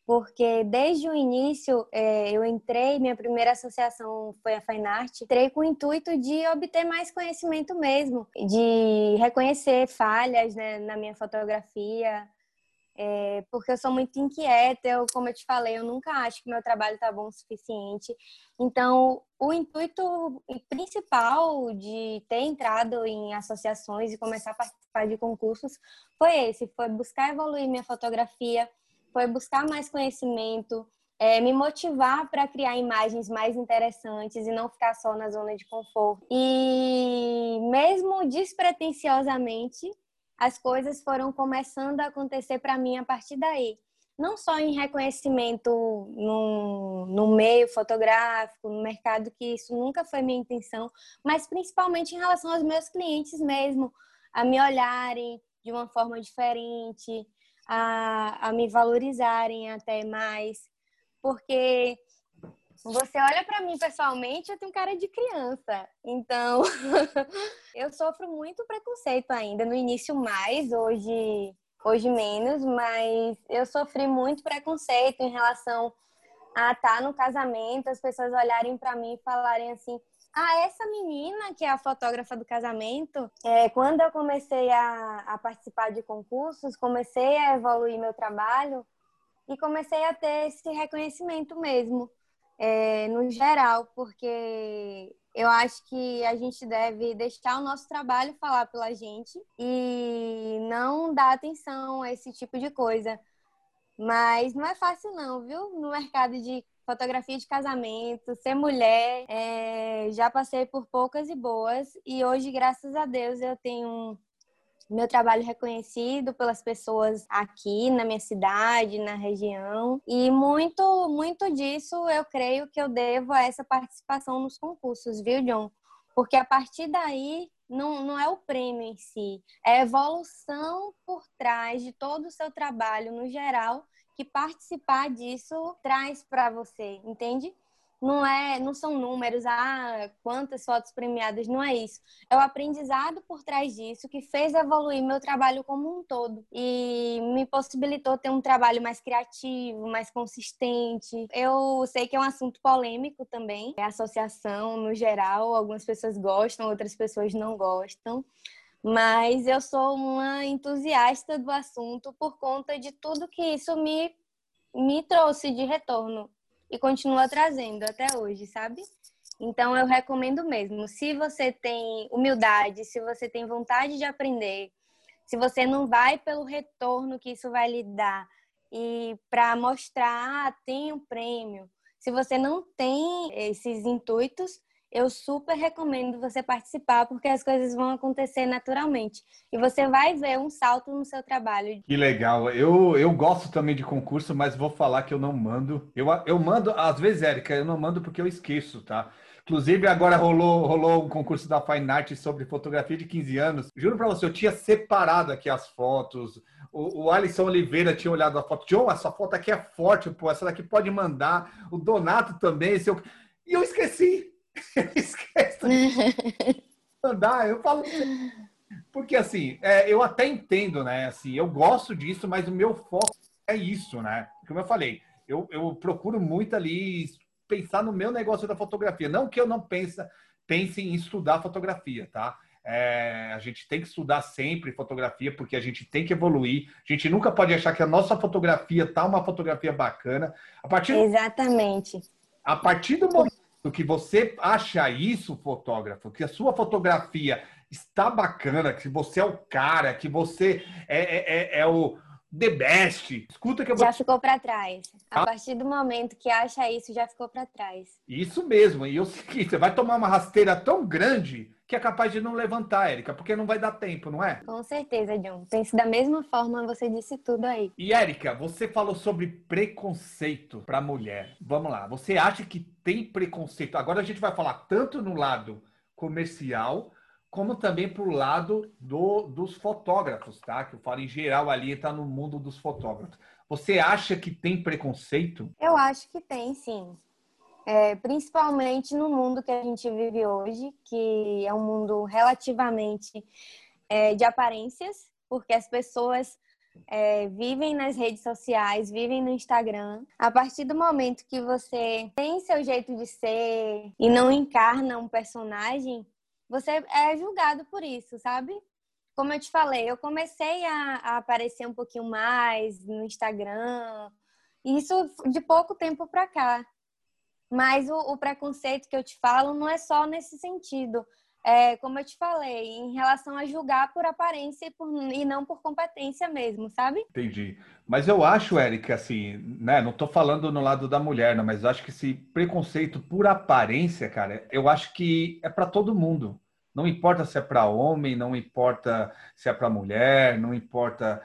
porque desde o início é, eu entrei, minha primeira associação foi a Fine Art, entrei com o intuito de obter mais conhecimento mesmo, de reconhecer falhas né, na minha fotografia, é, porque eu sou muito inquieta, eu, como eu te falei, eu nunca acho que meu trabalho está bom o suficiente. Então, o intuito principal de ter entrado em associações e começar a participar de concursos foi esse, foi buscar evoluir minha fotografia, foi buscar mais conhecimento, é, me motivar para criar imagens mais interessantes e não ficar só na zona de conforto. E mesmo despretensiosamente, as coisas foram começando a acontecer para mim a partir daí. Não só em reconhecimento no, no meio fotográfico, no mercado, que isso nunca foi minha intenção, mas principalmente em relação aos meus clientes mesmo, a me olharem de uma forma diferente, a, a me valorizarem até mais, porque você olha para mim pessoalmente, eu tenho cara de criança. Então, eu sofro muito preconceito ainda. No início mais, hoje hoje menos, mas eu sofri muito preconceito em relação a estar no casamento, as pessoas olharem para mim e falarem assim: ah, essa menina, que é a fotógrafa do casamento, é, quando eu comecei a, a participar de concursos, comecei a evoluir meu trabalho e comecei a ter esse reconhecimento mesmo, é, no geral, porque eu acho que a gente deve deixar o nosso trabalho falar pela gente e não dar atenção a esse tipo de coisa. Mas não é fácil não, viu? No mercado de fotografia de casamento, ser mulher, é, já passei por poucas e boas e hoje, graças a Deus, eu tenho meu trabalho reconhecido pelas pessoas aqui na minha cidade, na região. E muito, muito disso eu creio que eu devo a essa participação nos concursos, viu, John? Porque a partir daí não, não é o prêmio em si, é a evolução por trás de todo o seu trabalho no geral que participar disso traz para você, entende? Não é, não são números, ah, quantas fotos premiadas, não é isso. É o aprendizado por trás disso que fez evoluir meu trabalho como um todo e me possibilitou ter um trabalho mais criativo, mais consistente. Eu sei que é um assunto polêmico também, é associação no geral, algumas pessoas gostam, outras pessoas não gostam mas eu sou uma entusiasta do assunto por conta de tudo que isso me, me trouxe de retorno e continua trazendo até hoje, sabe? Então, eu recomendo mesmo. Se você tem humildade, se você tem vontade de aprender, se você não vai pelo retorno que isso vai lhe dar e para mostrar, ah, tem um prêmio. Se você não tem esses intuitos, eu super recomendo você participar, porque as coisas vão acontecer naturalmente. E você vai ver um salto no seu trabalho. Que legal. Eu, eu gosto também de concurso, mas vou falar que eu não mando. Eu, eu mando, às vezes, Érica, eu não mando porque eu esqueço, tá? Inclusive, agora rolou, rolou um concurso da Fine Art sobre fotografia de 15 anos. Juro para você, eu tinha separado aqui as fotos. O, o Alisson Oliveira tinha olhado a foto. John, essa foto aqui é forte, pô. Essa daqui pode mandar. O Donato também. Esse eu... E eu esqueci. Eu esqueço de mandar. Eu falo. Porque assim, é, eu até entendo, né? Assim, eu gosto disso, mas o meu foco é isso, né? Como eu falei, eu, eu procuro muito ali pensar no meu negócio da fotografia. Não que eu não pense, pense em estudar fotografia, tá? É, a gente tem que estudar sempre fotografia, porque a gente tem que evoluir. A gente nunca pode achar que a nossa fotografia tá uma fotografia bacana. A partir Exatamente. A partir do momento que você acha isso, fotógrafo, que a sua fotografia está bacana, que você é o cara, que você é, é, é, é o the best. Escuta que eu Já ficou para trás. A ah. partir do momento que acha isso, já ficou para trás. Isso mesmo. E eu sei você vai tomar uma rasteira tão grande que é capaz de não levantar, Érica, porque não vai dar tempo, não é? Com certeza, John. Pense da mesma forma, você disse tudo aí. E Érica, você falou sobre preconceito para mulher. Vamos lá. Você acha que tem preconceito? Agora a gente vai falar tanto no lado comercial como também para o lado do, dos fotógrafos, tá? Que eu falo em geral ali, está no mundo dos fotógrafos. Você acha que tem preconceito? Eu acho que tem, sim. É, principalmente no mundo que a gente vive hoje, que é um mundo relativamente é, de aparências, porque as pessoas é, vivem nas redes sociais, vivem no Instagram. A partir do momento que você tem seu jeito de ser e não encarna um personagem, você é julgado por isso, sabe? Como eu te falei, eu comecei a, a aparecer um pouquinho mais no Instagram, isso de pouco tempo para cá. Mas o, o, preconceito que eu te falo não é só nesse sentido. É, como eu te falei, em relação a julgar por aparência e, por, e não por competência mesmo, sabe? Entendi. Mas eu acho, Érica, assim, né? Não tô falando no lado da mulher, não, mas eu acho que esse preconceito por aparência, cara, eu acho que é para todo mundo. Não importa se é para homem, não importa se é para mulher, não importa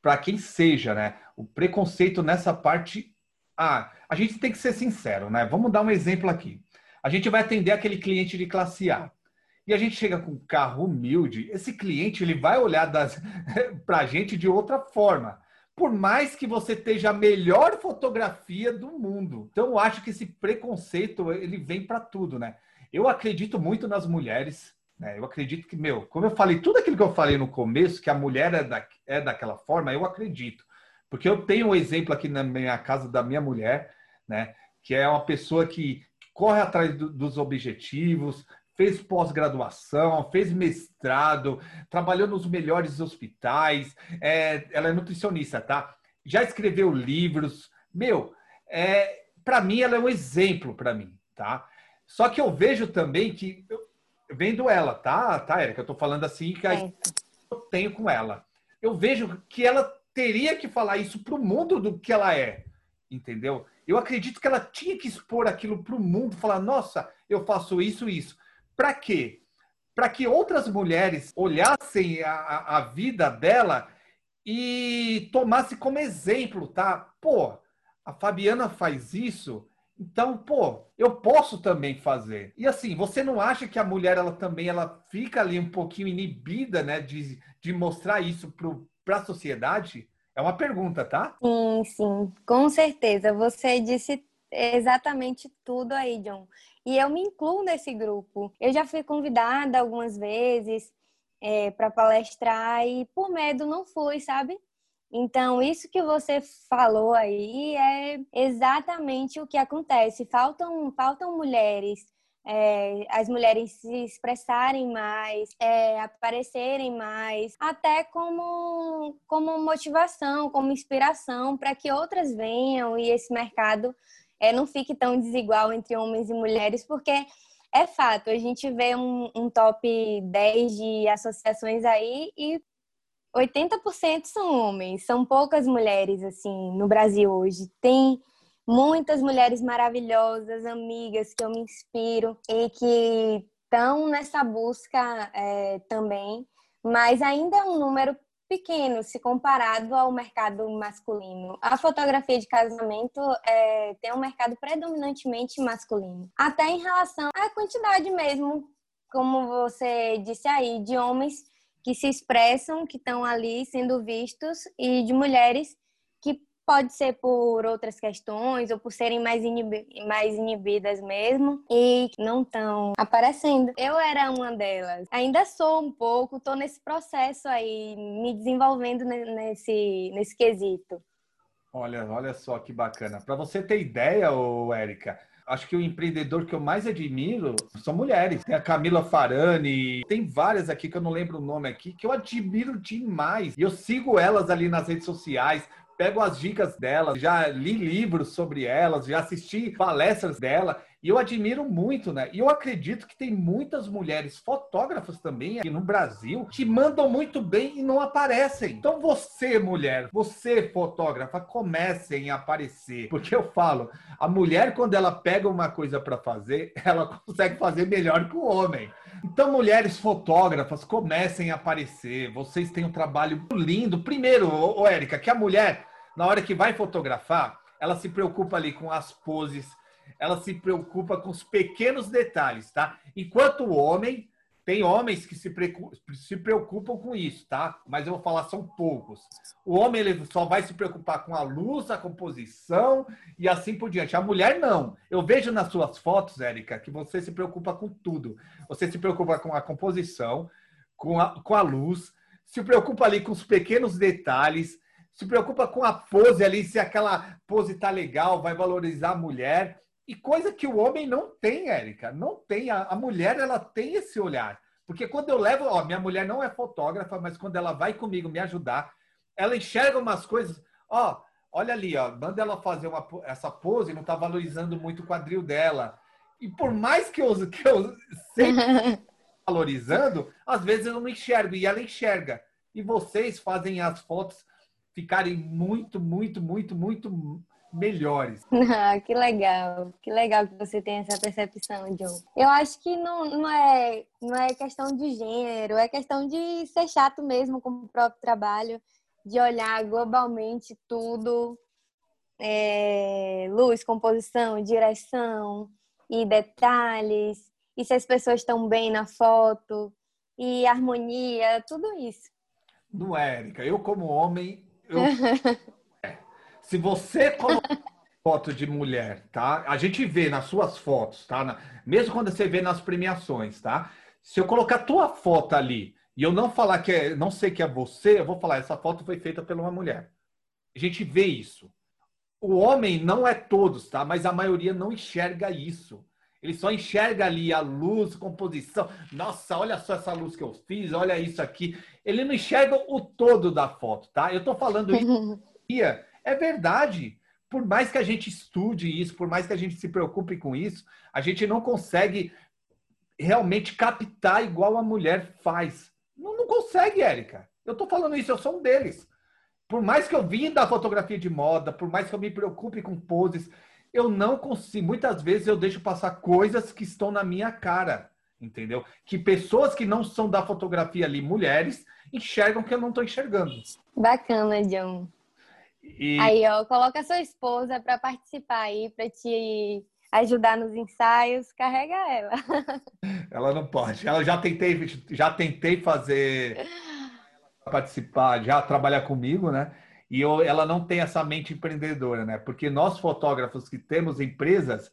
para quem seja, né? O preconceito nessa parte. Ah, a gente tem que ser sincero, né? Vamos dar um exemplo aqui. A gente vai atender aquele cliente de classe A. E a gente chega com um carro humilde, esse cliente ele vai olhar para a gente de outra forma. Por mais que você esteja a melhor fotografia do mundo. Então, eu acho que esse preconceito ele vem para tudo, né? Eu acredito muito nas mulheres. Né? Eu acredito que, meu, como eu falei, tudo aquilo que eu falei no começo, que a mulher é, da, é daquela forma, eu acredito. Porque eu tenho um exemplo aqui na minha casa da minha mulher, né? Que é uma pessoa que corre atrás do, dos objetivos, fez pós-graduação, fez mestrado, trabalhou nos melhores hospitais, é, ela é nutricionista, tá? Já escreveu livros. Meu, é, para mim ela é um exemplo para mim, tá? Só que eu vejo também que eu, vendo ela, tá, tá, Erika? Eu tô falando assim que é. eu tenho com ela. Eu vejo que ela teria que falar isso pro mundo do que ela é, entendeu? Eu acredito que ela tinha que expor aquilo pro mundo, falar, nossa, eu faço isso isso. Para quê? Para que outras mulheres olhassem a, a vida dela e tomassem como exemplo, tá? Pô, a Fabiana faz isso, então, pô, eu posso também fazer. E assim, você não acha que a mulher ela também ela fica ali um pouquinho inibida, né, de, de mostrar isso para a sociedade? É uma pergunta, tá? Sim, sim, com certeza. Você disse exatamente tudo aí, John. E eu me incluo nesse grupo. Eu já fui convidada algumas vezes é, para palestrar e por medo não fui, sabe? Então, isso que você falou aí é exatamente o que acontece. Faltam, faltam mulheres, é, as mulheres se expressarem mais, é, aparecerem mais, até como, como motivação, como inspiração para que outras venham e esse mercado é, não fique tão desigual entre homens e mulheres, porque é fato, a gente vê um, um top 10 de associações aí e 80% são homens, são poucas mulheres assim no Brasil hoje. Tem muitas mulheres maravilhosas, amigas que eu me inspiro e que estão nessa busca é, também, mas ainda é um número pequeno se comparado ao mercado masculino. A fotografia de casamento é, tem um mercado predominantemente masculino. Até em relação à quantidade mesmo, como você disse aí, de homens que se expressam, que estão ali sendo vistos, e de mulheres Pode ser por outras questões ou por serem mais, mais inibidas mesmo e não estão aparecendo. Eu era uma delas. Ainda sou um pouco, estou nesse processo aí, me desenvolvendo nesse, nesse quesito. Olha, olha só que bacana. Para você ter ideia, ô, Érica, acho que o empreendedor que eu mais admiro são mulheres. Tem a Camila Farani, tem várias aqui que eu não lembro o nome aqui, que eu admiro demais. E eu sigo elas ali nas redes sociais pego as dicas dela, já li livros sobre elas, já assisti palestras dela e eu admiro muito, né? E eu acredito que tem muitas mulheres fotógrafas também aqui no Brasil que mandam muito bem e não aparecem. Então você, mulher, você fotógrafa, comecem a aparecer, porque eu falo, a mulher quando ela pega uma coisa para fazer, ela consegue fazer melhor que o homem. Então, mulheres fotógrafas, comecem a aparecer. Vocês têm um trabalho lindo. Primeiro, ô, ô Érica, que a mulher na hora que vai fotografar, ela se preocupa ali com as poses, ela se preocupa com os pequenos detalhes, tá? Enquanto o homem, tem homens que se, se preocupam com isso, tá? Mas eu vou falar, são poucos. O homem ele só vai se preocupar com a luz, a composição e assim por diante. A mulher não. Eu vejo nas suas fotos, Érica, que você se preocupa com tudo. Você se preocupa com a composição, com a, com a luz, se preocupa ali com os pequenos detalhes, se preocupa com a pose ali, se aquela pose tá legal, vai valorizar a mulher. E coisa que o homem não tem, Érica, não tem. A, a, mulher, ela tem esse olhar. Porque quando eu levo, ó, minha mulher não é fotógrafa, mas quando ela vai comigo me ajudar, ela enxerga umas coisas, ó, olha ali, ó, manda ela fazer uma, essa pose, não tá valorizando muito o quadril dela. E por mais que eu, que eu sempre valorizando, às vezes eu não enxergo, e ela enxerga. E vocês fazem as fotos ficarem muito, muito, muito, muito melhores. Ah, que legal, que legal que você tem essa percepção, John. Eu acho que não, não, é, não é questão de gênero, é questão de ser chato mesmo com o próprio trabalho, de olhar globalmente tudo, é, luz, composição, direção e detalhes, e se as pessoas estão bem na foto, e harmonia, tudo isso. Não é, Érica. Eu, como homem, eu... Se você coloca foto de mulher, tá? A gente vê nas suas fotos, tá? Na... Mesmo quando você vê nas premiações, tá? Se eu colocar tua foto ali e eu não falar que é, não sei que é você, eu vou falar essa foto foi feita por uma mulher. A gente vê isso. O homem não é todos, tá? Mas a maioria não enxerga isso. Ele só enxerga ali a luz, composição. Nossa, olha só essa luz que eu fiz, olha isso aqui. Ele não enxerga o todo da foto, tá? Eu estou falando isso. é verdade. Por mais que a gente estude isso, por mais que a gente se preocupe com isso, a gente não consegue realmente captar igual a mulher faz. Não, não consegue, Érica. Eu estou falando isso, eu sou um deles. Por mais que eu vim da fotografia de moda, por mais que eu me preocupe com poses, eu não consigo. Muitas vezes eu deixo passar coisas que estão na minha cara, entendeu? Que pessoas que não são da fotografia ali, mulheres, enxergam que eu não estou enxergando. Bacana, John. E... Aí, ó, coloca a sua esposa para participar aí, para te ajudar nos ensaios, carrega ela. Ela não pode. Ela já tentei, já tentei fazer participar, já trabalhar comigo, né? E eu, ela não tem essa mente empreendedora, né? Porque nós fotógrafos que temos empresas,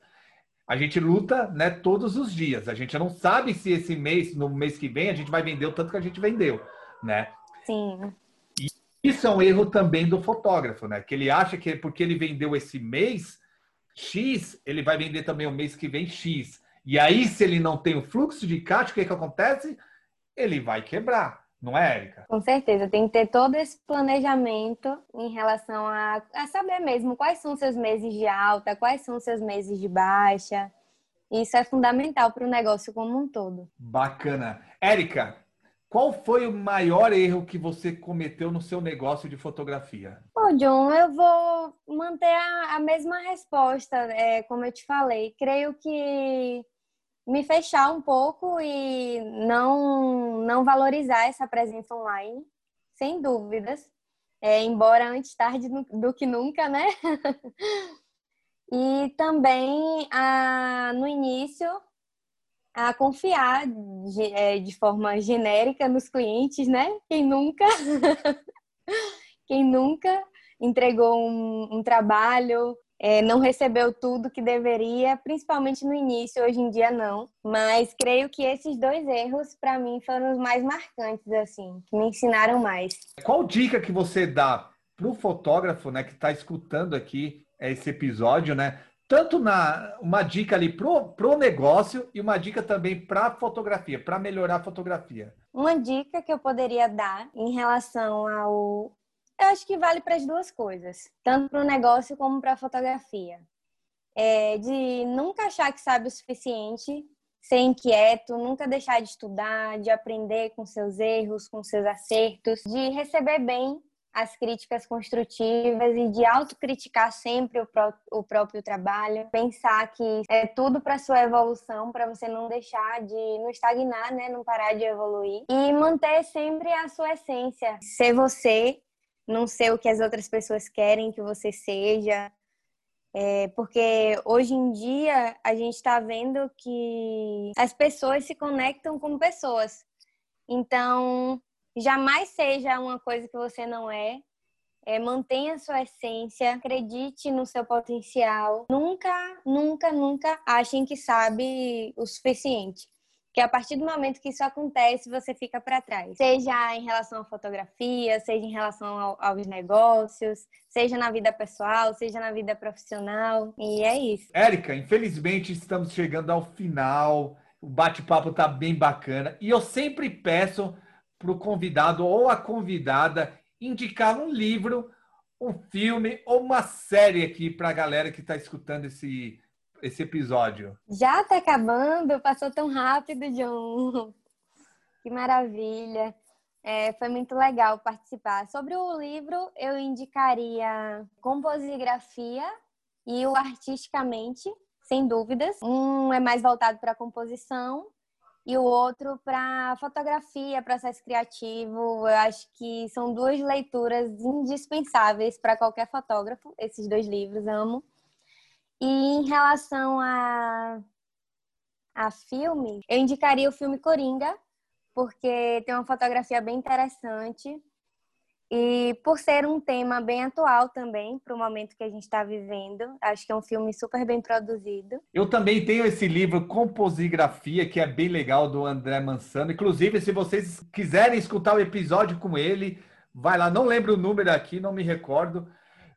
a gente luta, né, todos os dias. A gente não sabe se esse mês, no mês que vem, a gente vai vender o tanto que a gente vendeu, né? Sim. E isso é um erro também do fotógrafo, né? Que ele acha que porque ele vendeu esse mês X, ele vai vender também o mês que vem X. E aí, se ele não tem o fluxo de caixa, o que, que acontece? Ele vai quebrar. Não é, Érica? Com certeza, tem que ter todo esse planejamento em relação a, a saber mesmo quais são seus meses de alta, quais são seus meses de baixa. Isso é fundamental para o negócio como um todo. Bacana. Érica, qual foi o maior erro que você cometeu no seu negócio de fotografia? Ô, John, eu vou manter a, a mesma resposta, é, como eu te falei. Creio que me fechar um pouco e não, não valorizar essa presença online, sem dúvidas. É, embora antes tarde do que nunca, né? e também a, no início a confiar de, é, de forma genérica nos clientes, né? Quem nunca, quem nunca entregou um, um trabalho é, não recebeu tudo que deveria, principalmente no início, hoje em dia não. Mas creio que esses dois erros, para mim, foram os mais marcantes, assim, que me ensinaram mais. Qual dica que você dá para o fotógrafo, né, que está escutando aqui esse episódio, né? Tanto na uma dica ali pro, pro negócio e uma dica também para fotografia, para melhorar a fotografia. Uma dica que eu poderia dar em relação ao eu acho que vale para as duas coisas, tanto para o negócio como para a fotografia. É de nunca achar que sabe o suficiente, ser inquieto, nunca deixar de estudar, de aprender com seus erros, com seus acertos, de receber bem as críticas construtivas e de autocriticar sempre o, pró o próprio trabalho, pensar que é tudo para sua evolução, para você não deixar de não estagnar, né, não parar de evoluir e manter sempre a sua essência, ser você não ser o que as outras pessoas querem que você seja. É, porque hoje em dia a gente está vendo que as pessoas se conectam com pessoas. Então, jamais seja uma coisa que você não é. é mantenha a sua essência, acredite no seu potencial. Nunca, nunca, nunca achem que sabe o suficiente que a partir do momento que isso acontece, você fica para trás. Seja em relação à fotografia, seja em relação ao, aos negócios, seja na vida pessoal, seja na vida profissional. E é isso. Érica, infelizmente estamos chegando ao final. O bate-papo tá bem bacana. E eu sempre peço para o convidado ou a convidada indicar um livro, um filme ou uma série aqui para a galera que está escutando esse esse episódio? Já tá acabando, passou tão rápido, John. Que maravilha. É, foi muito legal participar. Sobre o livro, eu indicaria Composigrafia e o Artisticamente, sem dúvidas. Um é mais voltado para composição e o outro para fotografia, processo criativo. Eu acho que são duas leituras indispensáveis para qualquer fotógrafo. Esses dois livros amo. E em relação a, a filme, eu indicaria o filme Coringa, porque tem uma fotografia bem interessante. E por ser um tema bem atual também, para o momento que a gente está vivendo, acho que é um filme super bem produzido. Eu também tenho esse livro Composigrafia, que é bem legal, do André Mansano. Inclusive, se vocês quiserem escutar o episódio com ele, vai lá. Não lembro o número aqui, não me recordo,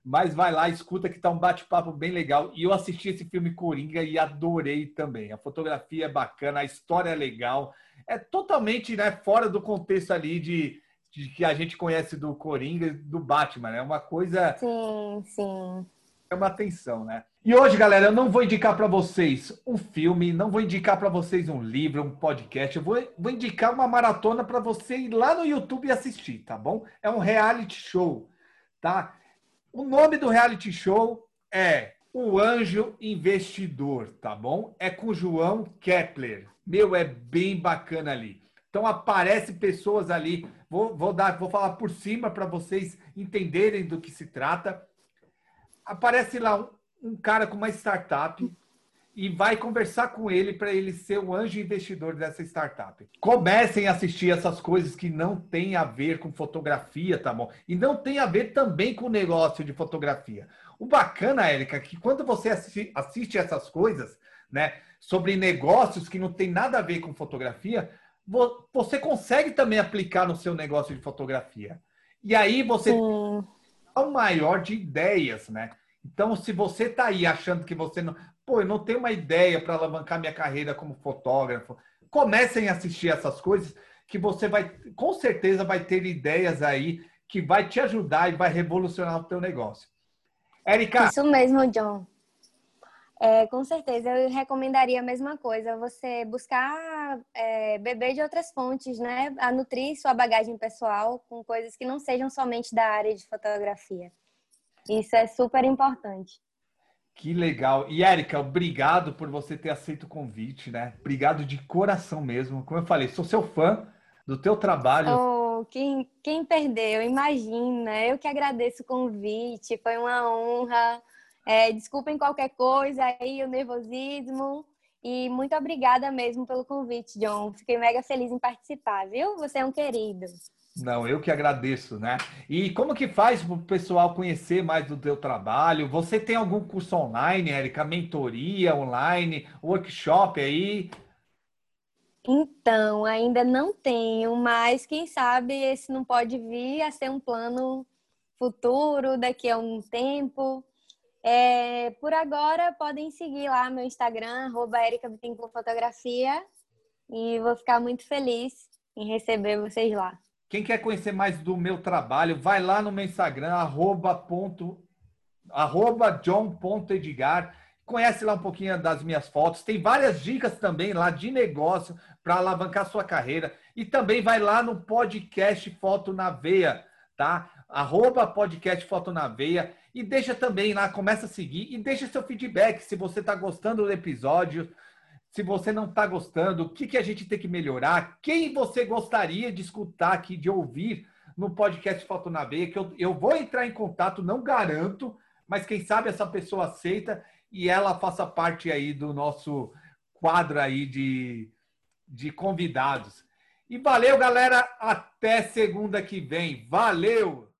mas vai lá, escuta que tá um bate-papo bem legal. E eu assisti esse filme Coringa e adorei também. A fotografia é bacana, a história é legal. É totalmente né, fora do contexto ali de, de que a gente conhece do Coringa e do Batman. É uma coisa. Sim, sim. É uma atenção, né? E hoje, galera, eu não vou indicar para vocês um filme, não vou indicar para vocês um livro, um podcast. Eu vou, vou indicar uma maratona para você ir lá no YouTube e assistir, tá bom? É um reality show, tá? O nome do reality show é O Anjo Investidor, tá bom? É com João Kepler. Meu, é bem bacana ali. Então aparece pessoas ali. Vou, vou dar, vou falar por cima para vocês entenderem do que se trata. Aparece lá um, um cara com uma startup e vai conversar com ele para ele ser o anjo investidor dessa startup. Comecem a assistir essas coisas que não tem a ver com fotografia, tá bom? E não tem a ver também com o negócio de fotografia. O bacana, Érica, é que quando você assiste essas coisas, né, sobre negócios que não tem nada a ver com fotografia, você consegue também aplicar no seu negócio de fotografia. E aí você Sim. tem um maior de ideias, né? Então, se você está aí achando que você não pô, eu não tenho uma ideia para alavancar minha carreira como fotógrafo. Comecem a assistir essas coisas que você vai, com certeza, vai ter ideias aí que vai te ajudar e vai revolucionar o teu negócio. Érica. Isso mesmo, John. É, com certeza, eu recomendaria a mesma coisa, você buscar é, beber de outras fontes, né? A nutrir sua bagagem pessoal com coisas que não sejam somente da área de fotografia. Isso é super importante. Que legal. E, Érica, obrigado por você ter aceito o convite, né? Obrigado de coração mesmo. Como eu falei, sou seu fã do teu trabalho. Oh, quem, quem perdeu, imagina. Eu que agradeço o convite, foi uma honra. É, desculpem qualquer coisa aí, o nervosismo. E muito obrigada mesmo pelo convite, John. Fiquei mega feliz em participar, viu? Você é um querido. Não, eu que agradeço, né? E como que faz para o pessoal conhecer mais do teu trabalho? Você tem algum curso online, Érica? Mentoria online, workshop aí? Então, ainda não tenho, mas quem sabe esse não pode vir a ser um plano futuro, daqui a um tempo. É, por agora, podem seguir lá meu Instagram, arroba Fotografia, e vou ficar muito feliz em receber vocês lá. Quem quer conhecer mais do meu trabalho, vai lá no meu Instagram, arroba, john.edgar. Conhece lá um pouquinho das minhas fotos. Tem várias dicas também lá de negócio para alavancar sua carreira. E também vai lá no podcast Foto na Veia, tá? Arroba podcast Foto na Veia e deixa também lá, começa a seguir e deixa seu feedback se você está gostando do episódio, se você não está gostando, o que, que a gente tem que melhorar, quem você gostaria de escutar aqui, de ouvir no podcast Foto na Veia, que eu, eu vou entrar em contato, não garanto, mas quem sabe essa pessoa aceita e ela faça parte aí do nosso quadro aí de, de convidados. E valeu, galera. Até segunda que vem. Valeu!